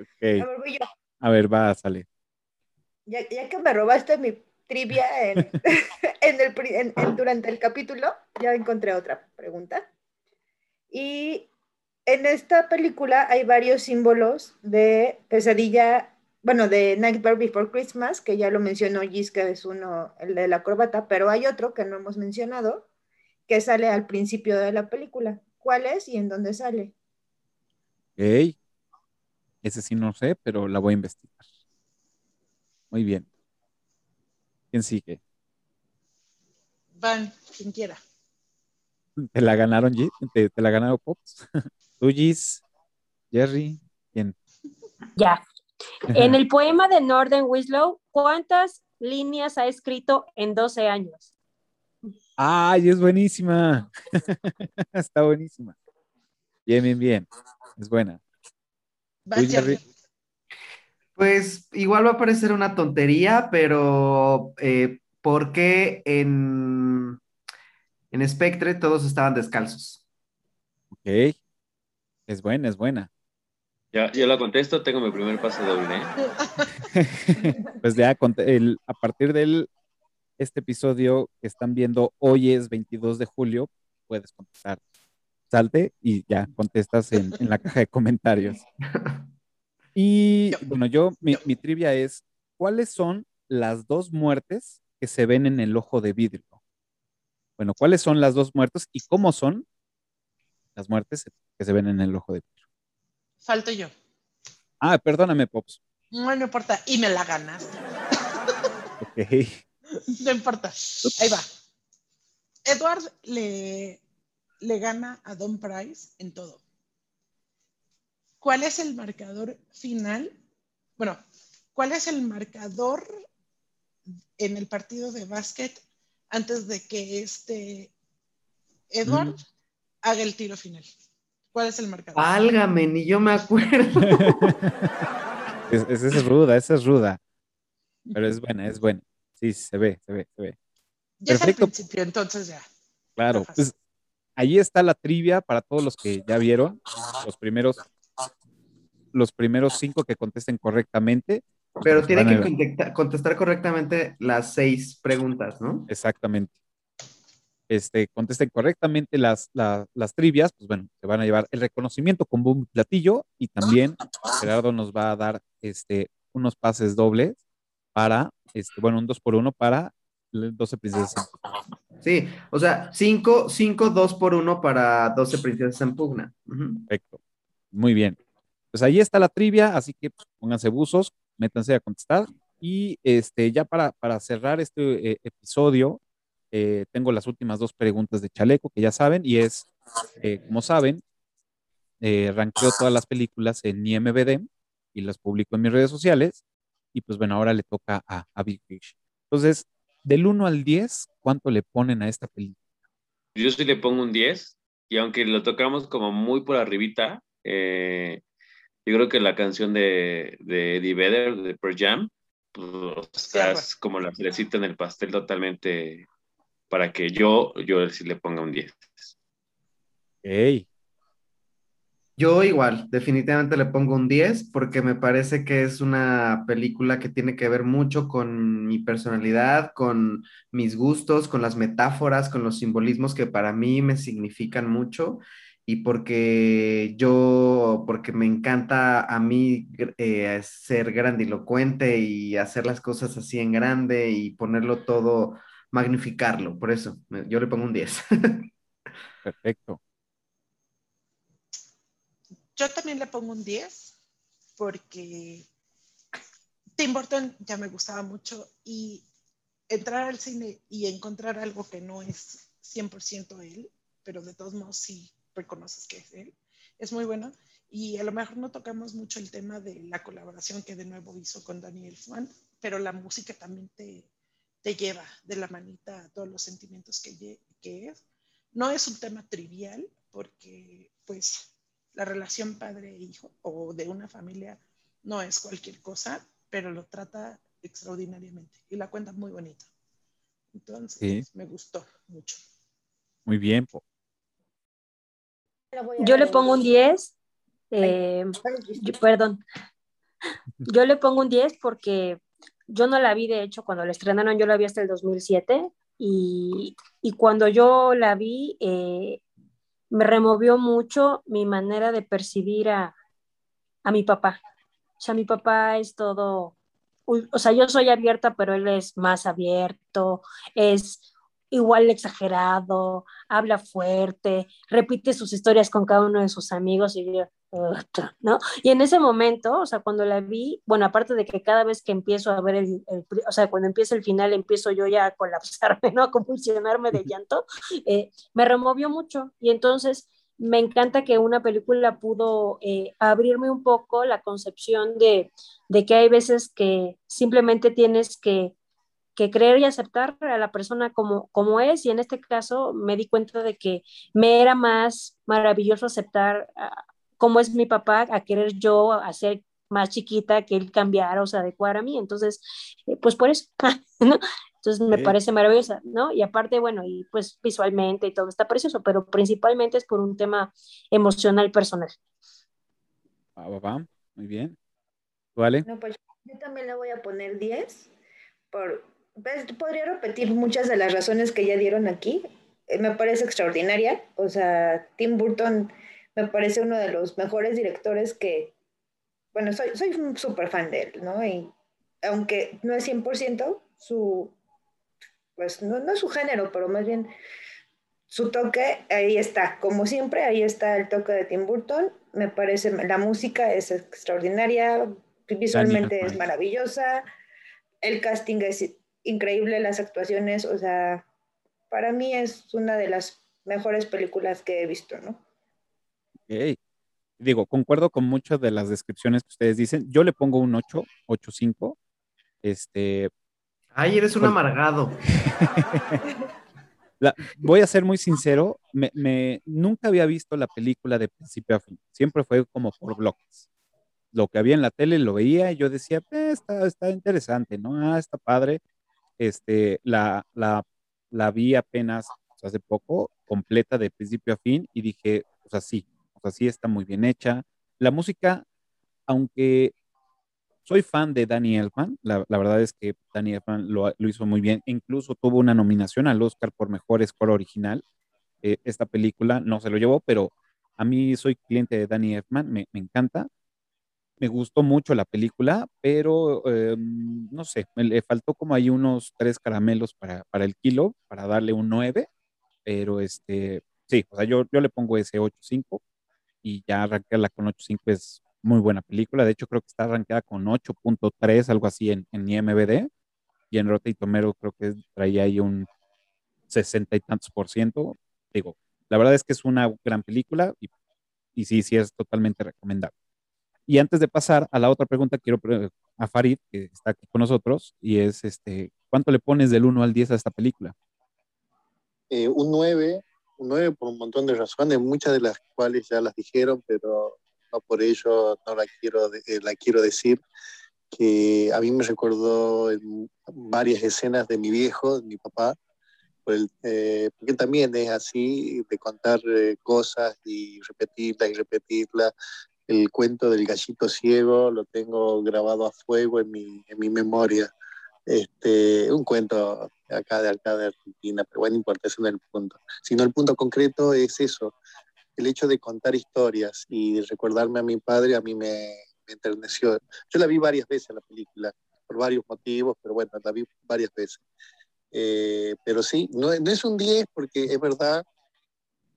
Ok, A ver, voy yo. a ver, va, sale. Ya, ya que me robaste mi trivia en, durante el capítulo, ya encontré otra pregunta. Y en esta película hay varios símbolos de pesadilla, bueno, de Nightmare Before Christmas, que ya lo mencionó Gis, que es uno, el de la corbata, pero hay otro que no hemos mencionado, que sale al principio de la película. ¿Cuál es y en dónde sale? Ok. Ese sí no sé, pero la voy a investigar. Muy bien. ¿Quién sigue? Van, quien quiera. ¿Te la ganaron, Gis? ¿Te, te la ganaron Pops? ¿Tú, Gis? ¿Jerry? ¿Quién? Ya. En el poema de Northern Winslow, ¿cuántas líneas ha escrito en 12 años? ¡Ay, es buenísima! Está buenísima. Bien, bien, bien. Es buena. Van, Tú, Jerry. Pues igual va a parecer una tontería, pero eh, ¿por qué en, en Spectre todos estaban descalzos? Ok. Es buena, es buena. Ya, yo la contesto, tengo mi primer paso doble. ¿eh? Pues ya conté- el- a partir del este episodio que están viendo hoy es 22 de julio, puedes contestar salte y ya contestas en, en la caja de comentarios. Y bueno, yo, mi, mi trivia es, ¿cuáles son las dos muertes que se ven en el ojo de vidrio? Bueno, ¿cuáles son las dos muertes y cómo son las muertes que se ven en el ojo de vidrio? Falto yo. Ah, perdóname, Pops. No, no importa. Y me la ganaste. Ok. No importa. Ahí va. Edward le, le gana a Don Price en todo. ¿Cuál es el marcador final? Bueno, ¿cuál es el marcador en el partido de básquet antes de que este Edward Mm. haga el tiro final? ¿Cuál es el marcador? Válgame, ni yo me acuerdo. Es- es- Esa es ruda, esa es ruda. Pero es buena, es buena. Sí, se ve, se ve, se ve. ya es al principio, entonces ya. Claro, pues ahí está la trivia para todos los que ya vieron. Los primeros, los primeros cinco que contesten correctamente. Pero pues, tiene van que contestar correctamente las seis preguntas, ¿no? Exactamente. Este, contesten correctamente las, la- las trivias, pues bueno, se van a llevar el reconocimiento con bombo y platillo y también Gerardo nos va a dar este, unos pases dobles para, este, bueno, un dos por uno para el 12 princesas. Sí, o sea, cinco, cinco, dos por uno para 12 princesas en pugna. Perfecto. Muy bien. Pues ahí está la trivia, así que pónganse buzos, métanse a contestar. Y este, ya para, para cerrar este eh, episodio, eh, tengo las últimas dos preguntas de Chaleco, que ya saben, y es, eh, como saben, ranqueo todas las películas en IMBD y las publico en mis redes sociales. Y pues bueno, ahora le toca a, a Big Fish. Entonces, del 1 al 10, ¿cuánto le ponen a esta película? Yo sí le pongo un 10 y aunque lo tocamos como muy por arribita, eh, yo creo que la canción de, de Eddie Vedder, de Pearl Jam, pues, o sea, es como la cerecita en el pastel totalmente para que yo, yo sí le ponga un 10. Ey, Yo igual, definitivamente le pongo un 10 porque me parece que es una película que tiene que ver mucho con mi personalidad, con mis gustos, con las metáforas, con los simbolismos que para mí me significan mucho y porque yo, porque me encanta a mí eh, ser grandilocuente y hacer las cosas así en grande y ponerlo todo, magnificarlo. Por eso, yo le pongo un 10. perfecto. Yo también le pongo un 10 porque Tim Burton ya me gustaba mucho y entrar al cine y encontrar algo que no es 100% él, pero de todos modos sí reconoces que es él, es muy bueno. Y a lo mejor no tocamos mucho el tema de la colaboración que de nuevo hizo con Daniel Swan, pero la música también te, te lleva de la manita a todos los sentimientos que, que es. No es un tema trivial porque pues la relación padre-hijo o de una familia no es cualquier cosa, pero lo trata extraordinariamente y la cuenta muy bonita. Entonces, Sí. me gustó mucho. Muy bien. Yo le pongo un 10. eh, yo- perdón. Yo le pongo un 10 porque yo no la vi, de hecho, cuando la estrenaron, yo la vi hasta el 2007 y, y cuando yo la vi, eh, me removió mucho mi manera de percibir a, a mi papá. O sea, mi papá es todo, o sea, yo soy abierta, pero él es más abierto, es igual exagerado, habla fuerte, repite sus historias con cada uno de sus amigos y yo, ¿no? Y en ese momento, o sea, cuando la vi, bueno, aparte de que cada vez que empiezo a ver el, o sea, cuando empieza el final, empiezo yo ya a colapsarme, ¿no? A convulsionarme de llanto, eh, me removió mucho y entonces me encanta que una película pudo eh, abrirme un poco la concepción de, de que hay veces que simplemente tienes que que creer y aceptar a la persona como, como es, y en este caso me di cuenta de que me era más maravilloso aceptar uh, cómo es mi papá, a querer yo hacer más chiquita, que él cambiara o se adecuara a mí, entonces, eh, pues por eso, ¿no? Entonces me Sí. parece maravillosa, ¿no? Y aparte, bueno, y pues visualmente y todo está precioso, pero principalmente es por un tema emocional personal. Va, va, va. Muy bien. ¿Vale? No, pues yo también le voy a poner 10. Por, podría repetir muchas de las razones que ya dieron aquí, eh, me parece extraordinaria. O sea, Tim Burton me parece uno de los mejores directores que, bueno, soy, soy un súper fan de él, ¿no? Y aunque no es 100%, su, pues no, no es su género, pero más bien su toque, ahí está, como siempre, ahí está el toque de Tim Burton. Me parece, la música es extraordinaria, visualmente es maravillosa, el casting es increíble, las actuaciones, o sea, para mí es una de las mejores películas que he visto, ¿no? Digo, concuerdo con muchas de las descripciones que ustedes dicen. Yo le pongo un 8, 8.5. Este. Ay, eres un amargado. voy a ser muy sincero, me, nunca había visto la película de principio a fin. Siempre fue como por bloques. Lo que había en la tele lo veía y yo decía, eh, está, está interesante, ¿no? Ah, está padre. Este, la, la, la vi apenas hace poco, completa de principio a fin, y dije, o sea, sí, o sea, sí está muy bien hecha. La música, aunque soy fan de Danny Elfman, la, verdad es que Danny Elfman lo, hizo muy bien, incluso tuvo una nominación al Oscar por Mejor Score Original. Eh, esta película no se lo llevó, pero a mí soy cliente de Danny Elfman, me, me encanta me gustó mucho la película, pero em, no sé, me le faltó como ahí unos tres caramelos para, para el kilo, para darle un 9, pero este, sí, o sea, yo, yo le pongo ese 8.5 y ya arrancarla con 8.5 es muy buena película. De hecho, creo que está arranqueada con 8.3, algo así en, en IMBD, y en Rotten Tomero creo que traía ahí un 60 y tantos por ciento. Digo, la verdad es que es una gran película y, y sí, sí es totalmente recomendable. Y antes de pasar a la otra pregunta, quiero a Farid, que está aquí con nosotros, y es, este, ¿cuánto le pones del 1 al 10 a esta película? Eh, un 9, un 9 por un montón de razones, muchas de las cuales ya las dijeron, pero no por ello no la quiero, eh, la quiero decir, que a mí me recordó varias escenas de mi viejo, de mi papá, eh, porque también es así, de contar cosas y repetirlas y repetirlas, el cuento del gallito ciego lo tengo grabado a fuego en mi, en mi memoria. Este, un cuento acá de acá de Argentina, pero bueno, importa, ese no es el punto. Sino el punto concreto es eso, el hecho de contar historias y recordarme a mi padre a mí me, enterneció. Yo la vi varias veces la película, por varios motivos, pero bueno, la vi varias veces. Eh, pero sí, no, no, es un 10 porque es verdad,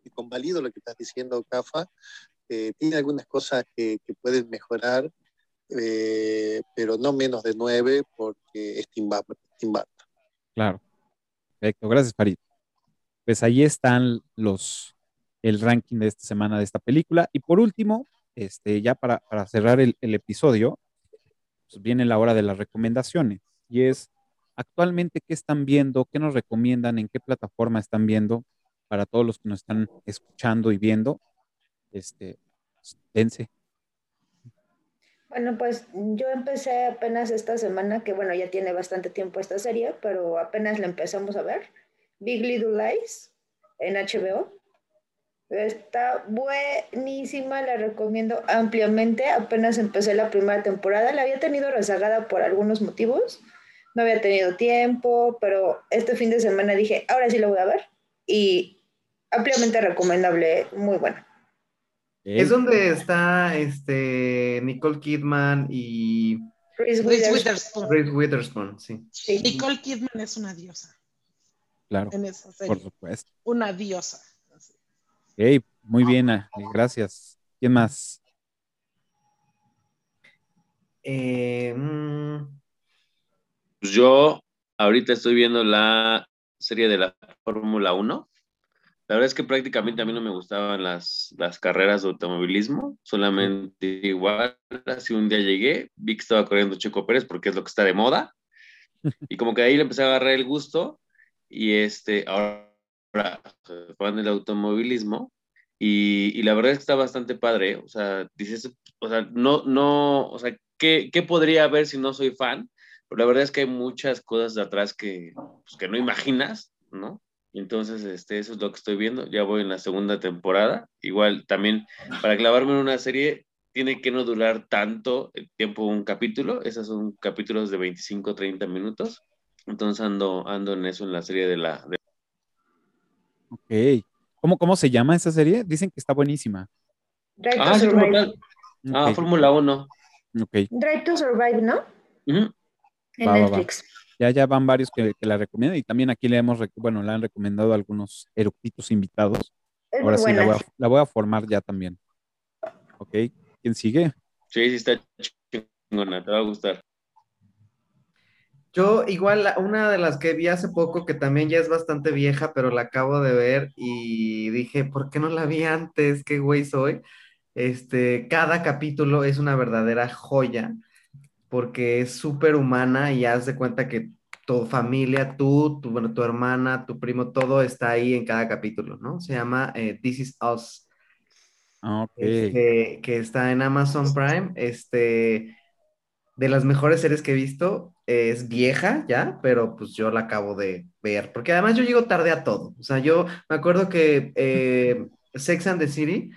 y convalido lo que estás diciendo, Cafa, eh, tiene algunas cosas que, pueden mejorar, eh, pero no menos de nueve porque es Tim Claro. Perfecto. Gracias, Farid. Pues ahí están los, el ranking de esta semana de esta película. Y por último, este, ya para, cerrar el, episodio, pues viene la hora de las recomendaciones. Y es, actualmente, ¿qué están viendo? ¿Qué nos recomiendan? ¿En qué plataforma están viendo? Para todos los que nos están escuchando y viendo este, dense. Bueno, pues yo empecé apenas esta semana, que bueno, ya tiene bastante tiempo esta serie, pero apenas la empezamos a ver. Big Little Lies en HBO. Está buenísima, la recomiendo ampliamente. Apenas empecé la primera temporada, la había tenido rezagada por algunos motivos. No había tenido tiempo, pero este fin de semana dije, ahora sí lo voy a ver. Y ampliamente recomendable, muy buena. Es donde está este Nicole Kidman y Reese Witherspoon. Reese Witherspoon, sí. Nicole Kidman es una diosa. Claro. Por supuesto. Una diosa. Ok, muy bien, gracias. ¿Quién más? Eh, mm. pues yo ahorita estoy viendo la serie de la Fórmula 1 la verdad es que prácticamente a mí no me gustaban las, las carreras de automovilismo, solamente igual, así un día llegué, vi que estaba corriendo Checo Pérez porque es lo que está de moda, y como que ahí le empecé a agarrar el gusto, y este, ahora, fan del automovilismo, y, y, la verdad es que está bastante padre, o sea, dices, o sea, no, no, o sea, ¿qué, ¿qué, podría haber si no soy fan? Pero la verdad es que hay muchas cosas de atrás que, pues, que no imaginas, ¿no? Entonces, este, eso es lo que estoy viendo. Ya voy en la segunda temporada. Igual también, para clavarme en una serie, tiene que no durar tanto el tiempo un capítulo. Esos son capítulos de 25, 30 minutos. Entonces ando, ando en eso, en la serie de la... Ok, Ok. ¿Cómo, ¿Cómo se llama esa serie? Dicen que está buenísima. Drive to Ah, como Survive. Ah, Ok, Fórmula 1. ok. Drive to Survive, ¿no? En Va, va, va. Ya, ya van varios que, que la recomiendan y también aquí le hemos, bueno, le han recomendado algunos eructitos invitados. Es Ahora sí, la voy, a, la voy a formar ya también. Ok, ¿quién sigue? Sí, sí, está chingona, te va a gustar. Yo igual la- una de las que vi hace poco, que también ya es bastante vieja, pero la acabo de ver y dije, ¿por qué no la vi antes? ¿Qué güey soy? Este, cada capítulo es una verdadera joya porque es súper humana y haz de cuenta que tu familia, tú, tu, bueno, tu hermana, tu primo, todo está ahí en cada capítulo, ¿no? Se llama eh, This Is Us. Ah, ok. este, que está en Amazon Prime, este, de las mejores series que he visto, es vieja ya, pero pues yo la acabo de ver, porque además yo llego tarde a todo, o sea, yo me acuerdo que eh, Sex and the City,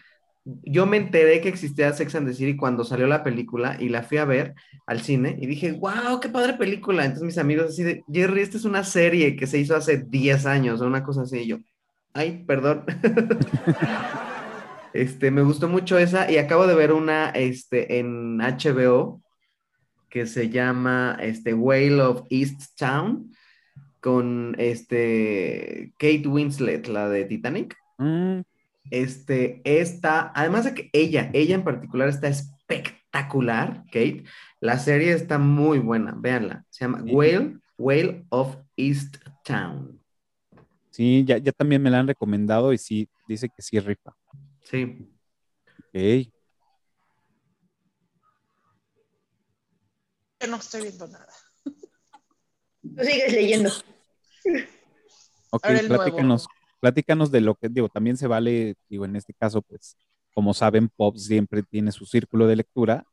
yo me enteré que existía Sex and the City cuando salió la película y la fui a ver al cine y dije, wow, qué padre película, entonces mis amigos así de, Jerry, esta es una serie que se hizo hace 10 años una cosa así, y yo, ay, perdón. Este, me gustó mucho esa y acabo de ver una este, en HBO que se llama este, Whale of East Town con este, Kate Winslet, la de Titanic. Mm, Este, esta, además de que ella, ella en particular está espectacular, Kate. La serie está muy buena, véanla. Se llama Whale, Whale of East Town. sí, ya, ya también me la han recomendado y sí, dice que sí rifa. Sí. Ok. Yo no estoy viendo nada. Tú sigues leyendo. Ok, platícanos, platícanos de lo que, digo, también se vale, digo, en este caso, pues, como saben, Pop siempre tiene su círculo de lectura.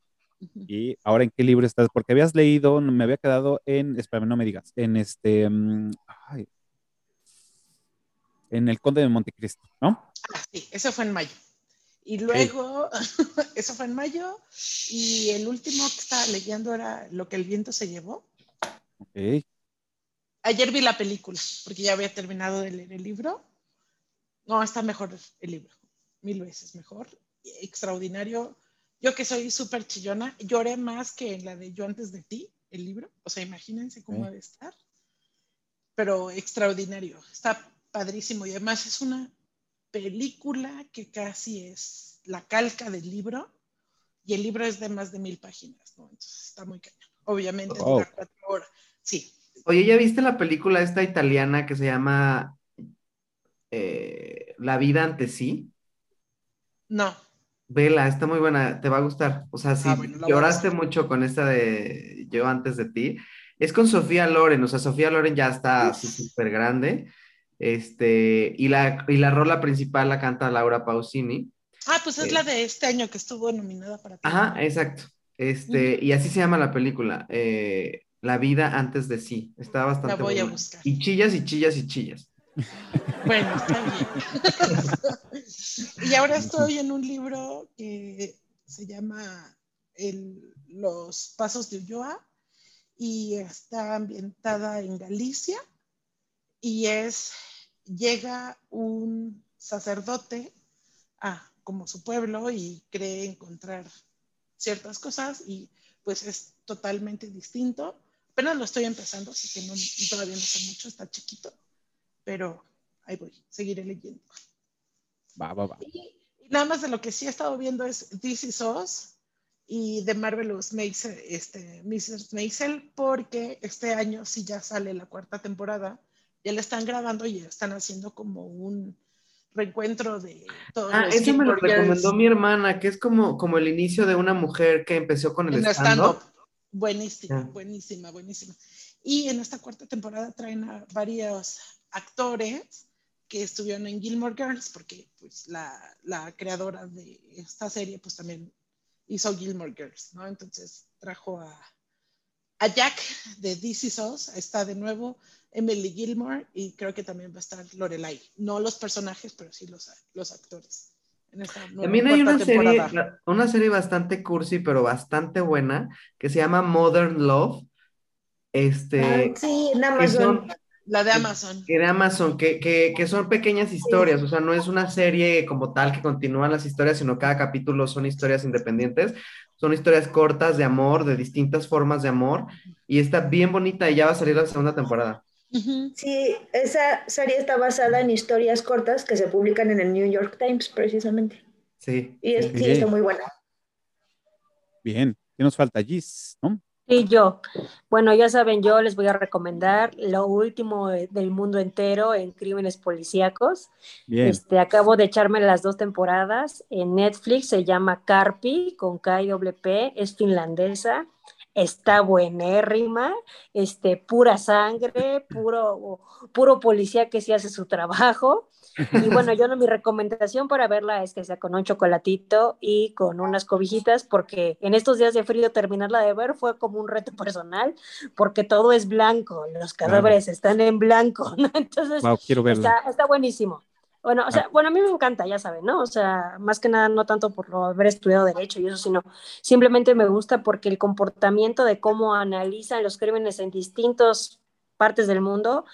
Y ahora, ¿en qué libro estás? Porque habías leído, me había quedado en, espérame, no me digas, en este, ay, en El Conde de Montecristo, ¿no? Ah, sí, eso fue en mayo. Y luego, eso fue en mayo, y el último que estaba leyendo era Lo que el viento se llevó. Ok. Ayer vi la película, porque ya había terminado de leer el libro. No, está mejor el libro, mil veces mejor. Extraordinario. Yo que soy súper chillona, lloré más que en la de Yo antes de ti, el libro. O sea, imagínense cómo debe estar. Pero extraordinario, está padrísimo. Y además es una película que casi es la calca del libro. Y el libro es de más de mil páginas, ¿no? Entonces está muy cañón. Obviamente dura cuatro horas. Sí, Oye, ¿ya viste la película esta italiana que se llama eh, La vida ante sí? no. Vela, está muy buena, te va a gustar. O sea, si Ah, bueno, a lloraste mucho con esta de Yo antes de ti, es con Sofía Loren, o sea, Sofía Loren ya está súper grande. Este, y la, y la rola principal la canta Laura Pausini. Ah, pues es Eh. la de este año que estuvo nominada para Ajá, exacto. Este, y así se llama la película, eh, La vida antes de sí. Está bastante La voy a buena. buscar. Y chillas y chillas y chillas. Bueno, está bien. y ahora estoy en un libro que se llama Los Pasos de Ulloa y está ambientada en Galicia y es, llega un sacerdote a como su pueblo y cree encontrar ciertas cosas y pues es totalmente distinto. Apenas lo estoy empezando, así que no, todavía no sé mucho, está chiquito, pero ahí voy, seguiré leyendo. Va, va, va. Y nada más de lo que sí he estado viendo es This Is Us y The Marvelous Maisel, este, Mrs. Maisel, porque este año sí ya sale la cuarta temporada, ya la están grabando y ya están haciendo como un reencuentro de todos Ah, los ese me lo recomendó mi hermana, que es como, como el inicio de una mujer que empezó con el stand-up. stand-up. Buenísima, buenísima, buenísima. Y en esta cuarta temporada traen a varios actores que estuvieron en Gilmore Girls, porque pues la, la creadora de esta serie pues también hizo Gilmore Girls, ¿no? Entonces trajo a, a Jack de This Is Us, está de nuevo Emily Gilmore y creo que también va a estar Lorelai. No los personajes, pero sí los, los actores. En esta nueva También hay una serie, temporada. una serie bastante cursi, pero bastante buena, que se llama Modern Love. Este, Ah, sí, en Amazon. son, La de Amazon. Que de Amazon, que, que, que son pequeñas historias, o sea, no es una serie como tal que continúan las historias, sino cada capítulo son historias independientes, son historias cortas de amor, de distintas formas de amor, y está bien bonita y ya va a salir la segunda temporada. Sí, esa serie está basada en historias cortas que se publican en el New York Times, precisamente. Sí. Y es- sí, está muy buena. Bien, ¿qué nos falta, Gis? ¿no? Y yo, bueno, ya saben, yo les voy a recomendar lo último de- del mundo entero en crímenes policíacos. Bien. Este, acabo de echarme las dos temporadas en Netflix, se llama Carpi con K y doble P, es finlandesa, está buenérrima, este, pura sangre, puro, puro policía que sí hace su trabajo. Y bueno, yo no, mi recomendación para verla es que sea con un chocolatito y con unas cobijitas, porque en estos días de frío terminarla de ver fue como un reto personal, porque todo es blanco, los cadáveres están en blanco, ¿no? Entonces, Wow, quiero verla. está, está buenísimo. Bueno, o sea, bueno, a mí me encanta, ya saben, ¿no? O sea, más que nada, no tanto por lo haber estudiado Derecho y eso, sino simplemente me gusta porque el comportamiento de cómo analizan los crímenes en distintas partes del mundo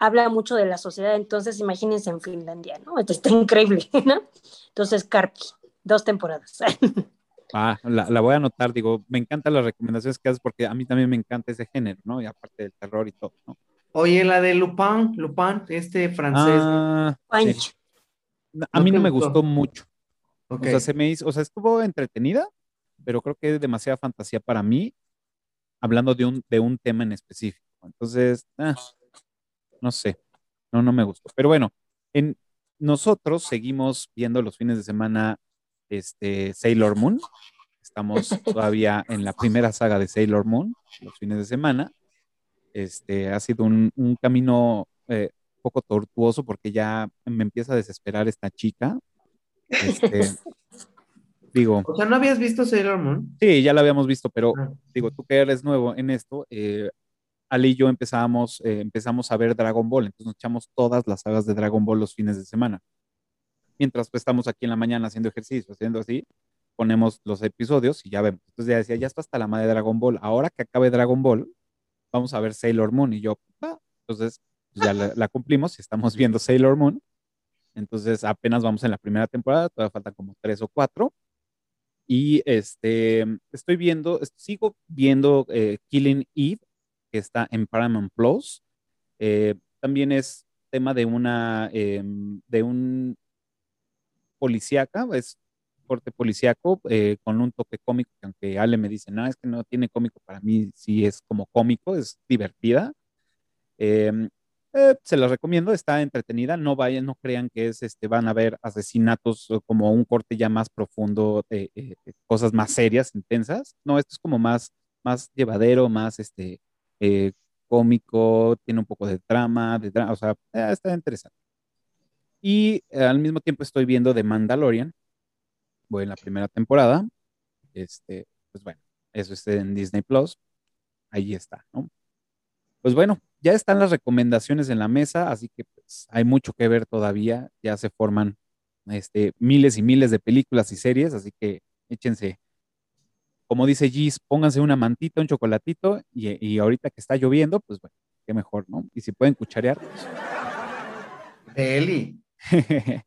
habla mucho de la sociedad. Entonces, imagínense en Finlandia, ¿no? Esto está increíble, ¿no? Entonces, Carpi, dos temporadas. Ah, la, la voy a anotar, digo, me encantan las recomendaciones que haces porque a mí también me encanta ese género, ¿no? Y aparte del terror y todo, ¿no? Oye, la de Lupin, Lupin, este francés. Ah, sí. A mí no me gustó? gustó mucho. Ok. O sea, se me hizo, o sea, estuvo entretenida, pero creo que es demasiada fantasía para mí, hablando de un, de un tema en específico. Entonces, ah, no sé, no, no me gustó. Pero bueno, en, nosotros seguimos viendo los fines de semana este, Sailor Moon. Estamos todavía en la primera saga de Sailor Moon, los fines de semana. Este, ha sido un, un camino eh, un poco tortuoso porque ya me empieza a desesperar esta chica. Este, digo, O sea, ¿no habías visto Sailor Moon? sí, ya la habíamos visto, pero Ah. digo, tú que eres nuevo en esto, eh, Ali y yo empezamos, eh, empezamos a ver Dragon Ball, entonces nos echamos todas las sagas de Dragon Ball los fines de semana. Mientras pues, estamos aquí en la mañana haciendo ejercicio, haciendo así, ponemos los episodios y ya vemos. Entonces ya decía, ya está hasta la madre de Dragon Ball. Ahora que acabe Dragon Ball, vamos a ver Sailor Moon. Y yo, "Ah". entonces pues, ya la, la cumplimos y estamos viendo Sailor Moon. Entonces apenas vamos en la primera temporada, todavía faltan como tres o cuatro. Y este, estoy viendo, sigo viendo eh, Killing Eve, que está en Paramount Plus. Eh, también es tema de una, eh, de un policíaca, es corte policíaco eh, con un toque cómico, que aunque Ale me dice, no, es que no tiene cómico, para mí sí es como cómico, es divertida. Eh, eh, se las recomiendo, está entretenida, no vayan, no crean que es, este, van a ver asesinatos como un corte ya más profundo, eh, eh, cosas más serias, intensas. No, esto es como más, más llevadero, más este, eh, cómico, tiene un poco de trama, de o sea, está interesante. Y al mismo tiempo estoy viendo The Mandalorian, voy en la primera temporada, este, pues bueno, eso está en Disney Plus, ahí está, ¿no? Pues bueno, ya están las recomendaciones en la mesa, así que pues, hay mucho que ver todavía, ya se forman este, miles y miles de películas y series, así que échense, como dice Gis, pónganse una mantita, un chocolatito, y, y ahorita que está lloviendo, pues bueno, qué mejor, ¿no? Y si pueden cucharear, pues, Eli.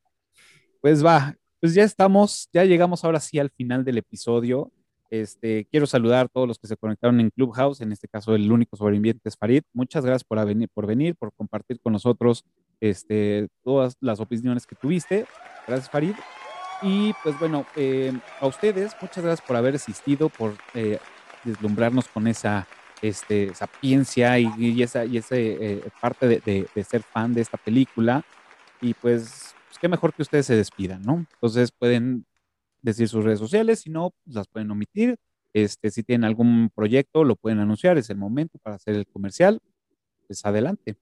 pues va, pues ya estamos, ya llegamos ahora sí al final del episodio. Este, quiero saludar a todos los que se conectaron en Clubhouse, en este caso el único sobreviviente es Farid. Muchas gracias por venir, por venir, por compartir con nosotros este, todas las opiniones que tuviste. Gracias Farid. Y pues bueno, eh, a ustedes, muchas gracias por haber asistido, por eh, deslumbrarnos con esa este, sapiencia y, y esa, y ese, eh, parte de, de- de ser fan de esta película. Y pues, qué mejor que ustedes se despidan, ¿no? Entonces pueden decir sus redes sociales, si no, pues las pueden omitir. Este, si tienen algún proyecto, lo pueden anunciar, es el momento para hacer el comercial. Pues adelante.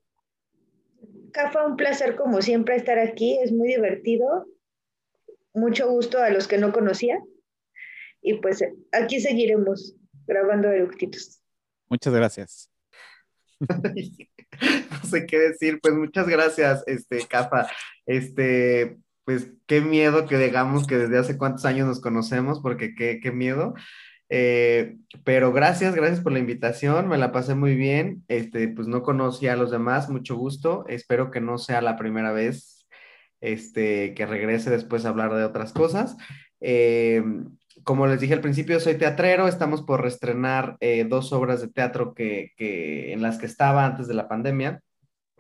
Cafa, un placer como siempre estar aquí, es muy divertido. Mucho gusto a los que no conocía. Y pues aquí seguiremos grabando eructitos. Muchas gracias. no sé qué decir, pues muchas gracias, este, Cafa. Este, pues qué miedo que digamos que desde hace cuántos años nos conocemos, porque qué, qué miedo. Eh, pero gracias, gracias por la invitación, me la pasé muy bien. Este, pues no conocía a los demás, mucho gusto. Espero que no sea la primera vez este, que regrese después a hablar de otras cosas. Eh, como les dije al principio, soy teatrero, estamos por reestrenar eh, dos obras de teatro que, que, en las que estaba antes de la pandemia,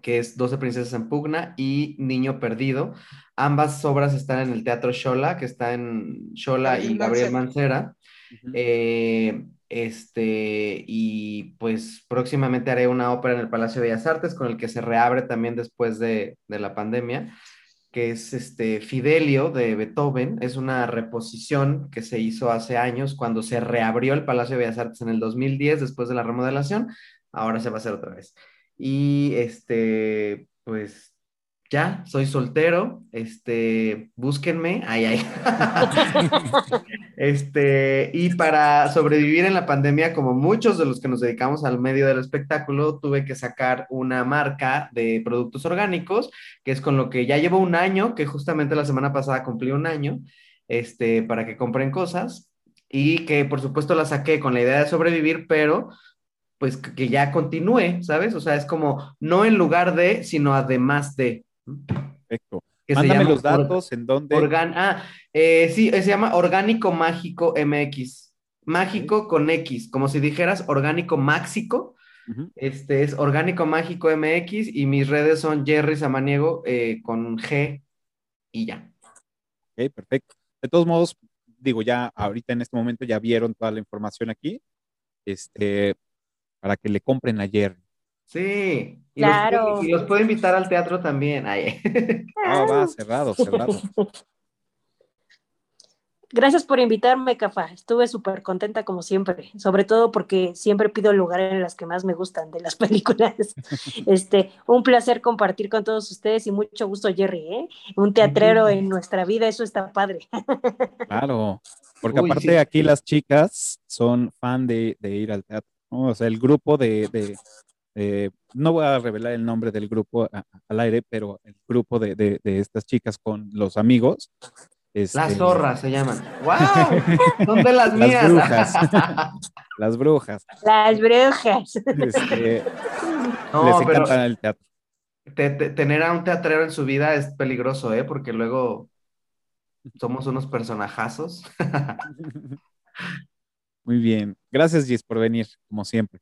que es 12 princesas en pugna y Niño perdido. Ambas obras están en el Teatro Shola, que está en Shola y Gabriel Mancera. Eh, este, y pues próximamente haré una ópera en el Palacio de Bellas Artes con el que se reabre también después de, de la pandemia, que es este Fidelio de Beethoven. Es una reposición que se hizo hace años cuando se reabrió el Palacio de Bellas Artes en el 2010 después de la remodelación. Ahora se va a hacer otra vez. Y este, pues ya, soy soltero, este, búsquenme, ay, ay. este, y para sobrevivir en la pandemia, como muchos de los que nos dedicamos al medio del espectáculo, tuve que sacar una marca de productos orgánicos, que es con lo que ya llevo un año, que justamente la semana pasada cumplí un año, este, para que compren cosas, y que por supuesto la saqué con la idea de sobrevivir, pero pues que ya continúe, ¿sabes? O sea, es como no en lugar de, sino además de. Perfecto. Mándame los datos en. Organ ah, eh, sí, se llama Orgánico Mágico MX. Mágico con X, como si dijeras orgánico máxico. Este es Orgánico Mágico MX y mis redes son Jerry Samaniego eh, con G y ya. Ok, perfecto. De todos modos, digo, ya ahorita en este momento ya vieron toda la información aquí. Este, para que le compren a Jerry. Sí, y claro. Los, y los puedo invitar al teatro también. Ay. No, va, cerrado, cerrado. Gracias por invitarme, Cafa. Estuve súper contenta como siempre, sobre todo porque siempre pido lugar en las que más me gustan de las películas. Este, un placer compartir con todos ustedes y mucho gusto, Jerry, ¿eh? Un teatrero en nuestra vida, eso está padre. Claro, porque aparte aquí las chicas son fan de, de ir al teatro. O sea, el grupo de, no voy a revelar el nombre del grupo al aire, pero el grupo de, estas chicas con los amigos. las este, zorras se llaman. ¡Wow! Son de las mías. Las brujas. las brujas. Las brujas. Este, les encanta el teatro. tener a un teatrero en su vida es peligroso, ¿eh? Porque luego somos unos personajazos. Muy bien. Gracias, Gis, por venir, como siempre.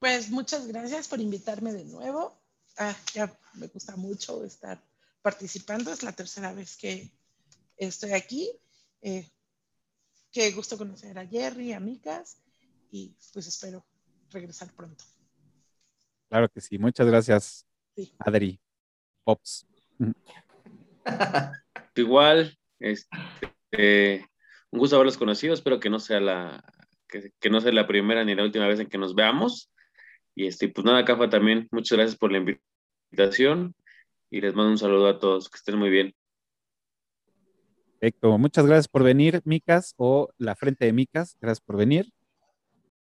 Pues muchas gracias por invitarme de nuevo. Ah, ya me gusta mucho estar participando. Es la tercera vez que estoy aquí. Eh, qué gusto conocer a Jerry, a Micas, y pues espero regresar pronto. Claro que sí. Muchas gracias, Adri. Pops. Igual, este, un gusto haberlos conocido. Espero que no sea la, que, no sea la primera ni la última vez en que nos veamos. Y este, pues nada, Cafa, también muchas gracias por la invitación y les mando un saludo a todos, que estén muy bien. Perfecto, muchas gracias por venir, Micas, o la frente de Micas, gracias por venir.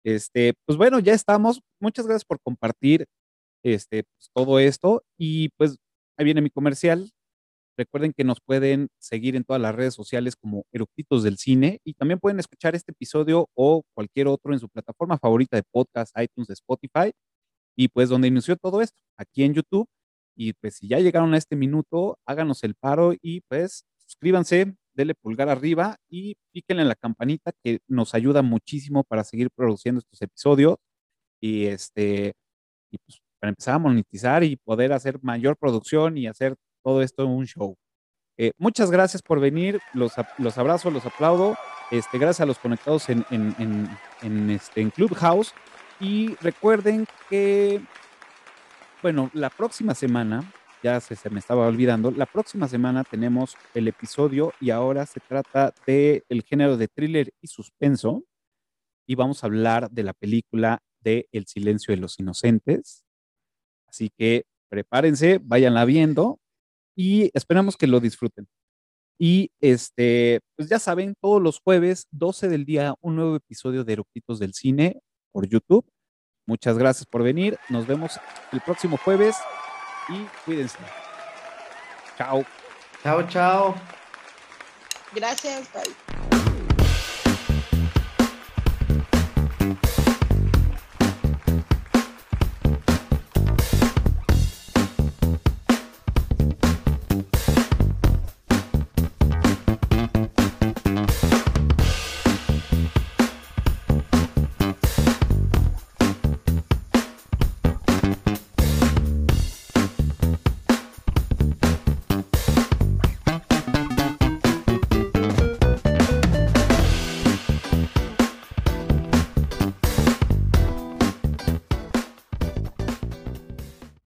Este, pues bueno, ya estamos. Muchas gracias por compartir este, pues, todo esto. Y pues ahí viene mi comercial. Recuerden que nos pueden seguir en todas las redes sociales como Eructitos del Cine y también pueden escuchar este episodio o cualquier otro en su plataforma favorita de podcast, iTunes, Spotify y pues donde inició todo esto, aquí en YouTube. Y pues si ya llegaron a este minuto, háganos el paro y pues suscríbanse, denle pulgar arriba y píquenle en la campanita que nos ayuda muchísimo para seguir produciendo estos episodios y este y pues para empezar a monetizar y poder hacer mayor producción y hacer todo esto un show. Eh, muchas gracias por venir, los, los abrazo, los aplaudo. Este, gracias a los conectados en, en, en, este, en Clubhouse. Y recuerden que, bueno, la próxima semana, ya se, se, me estaba olvidando, la próxima semana tenemos el episodio y ahora se trata del el género de thriller y suspenso. Y vamos a hablar de la película de El silencio de los inocentes. Así que prepárense, váyanla viendo y esperamos que lo disfruten. Y este, pues ya saben, todos los jueves, 12 del día, un nuevo episodio de Eructitos del Cine por YouTube. Muchas gracias por venir. Nos vemos el próximo jueves y cuídense. Chao. Chao, chao. Gracias, bye.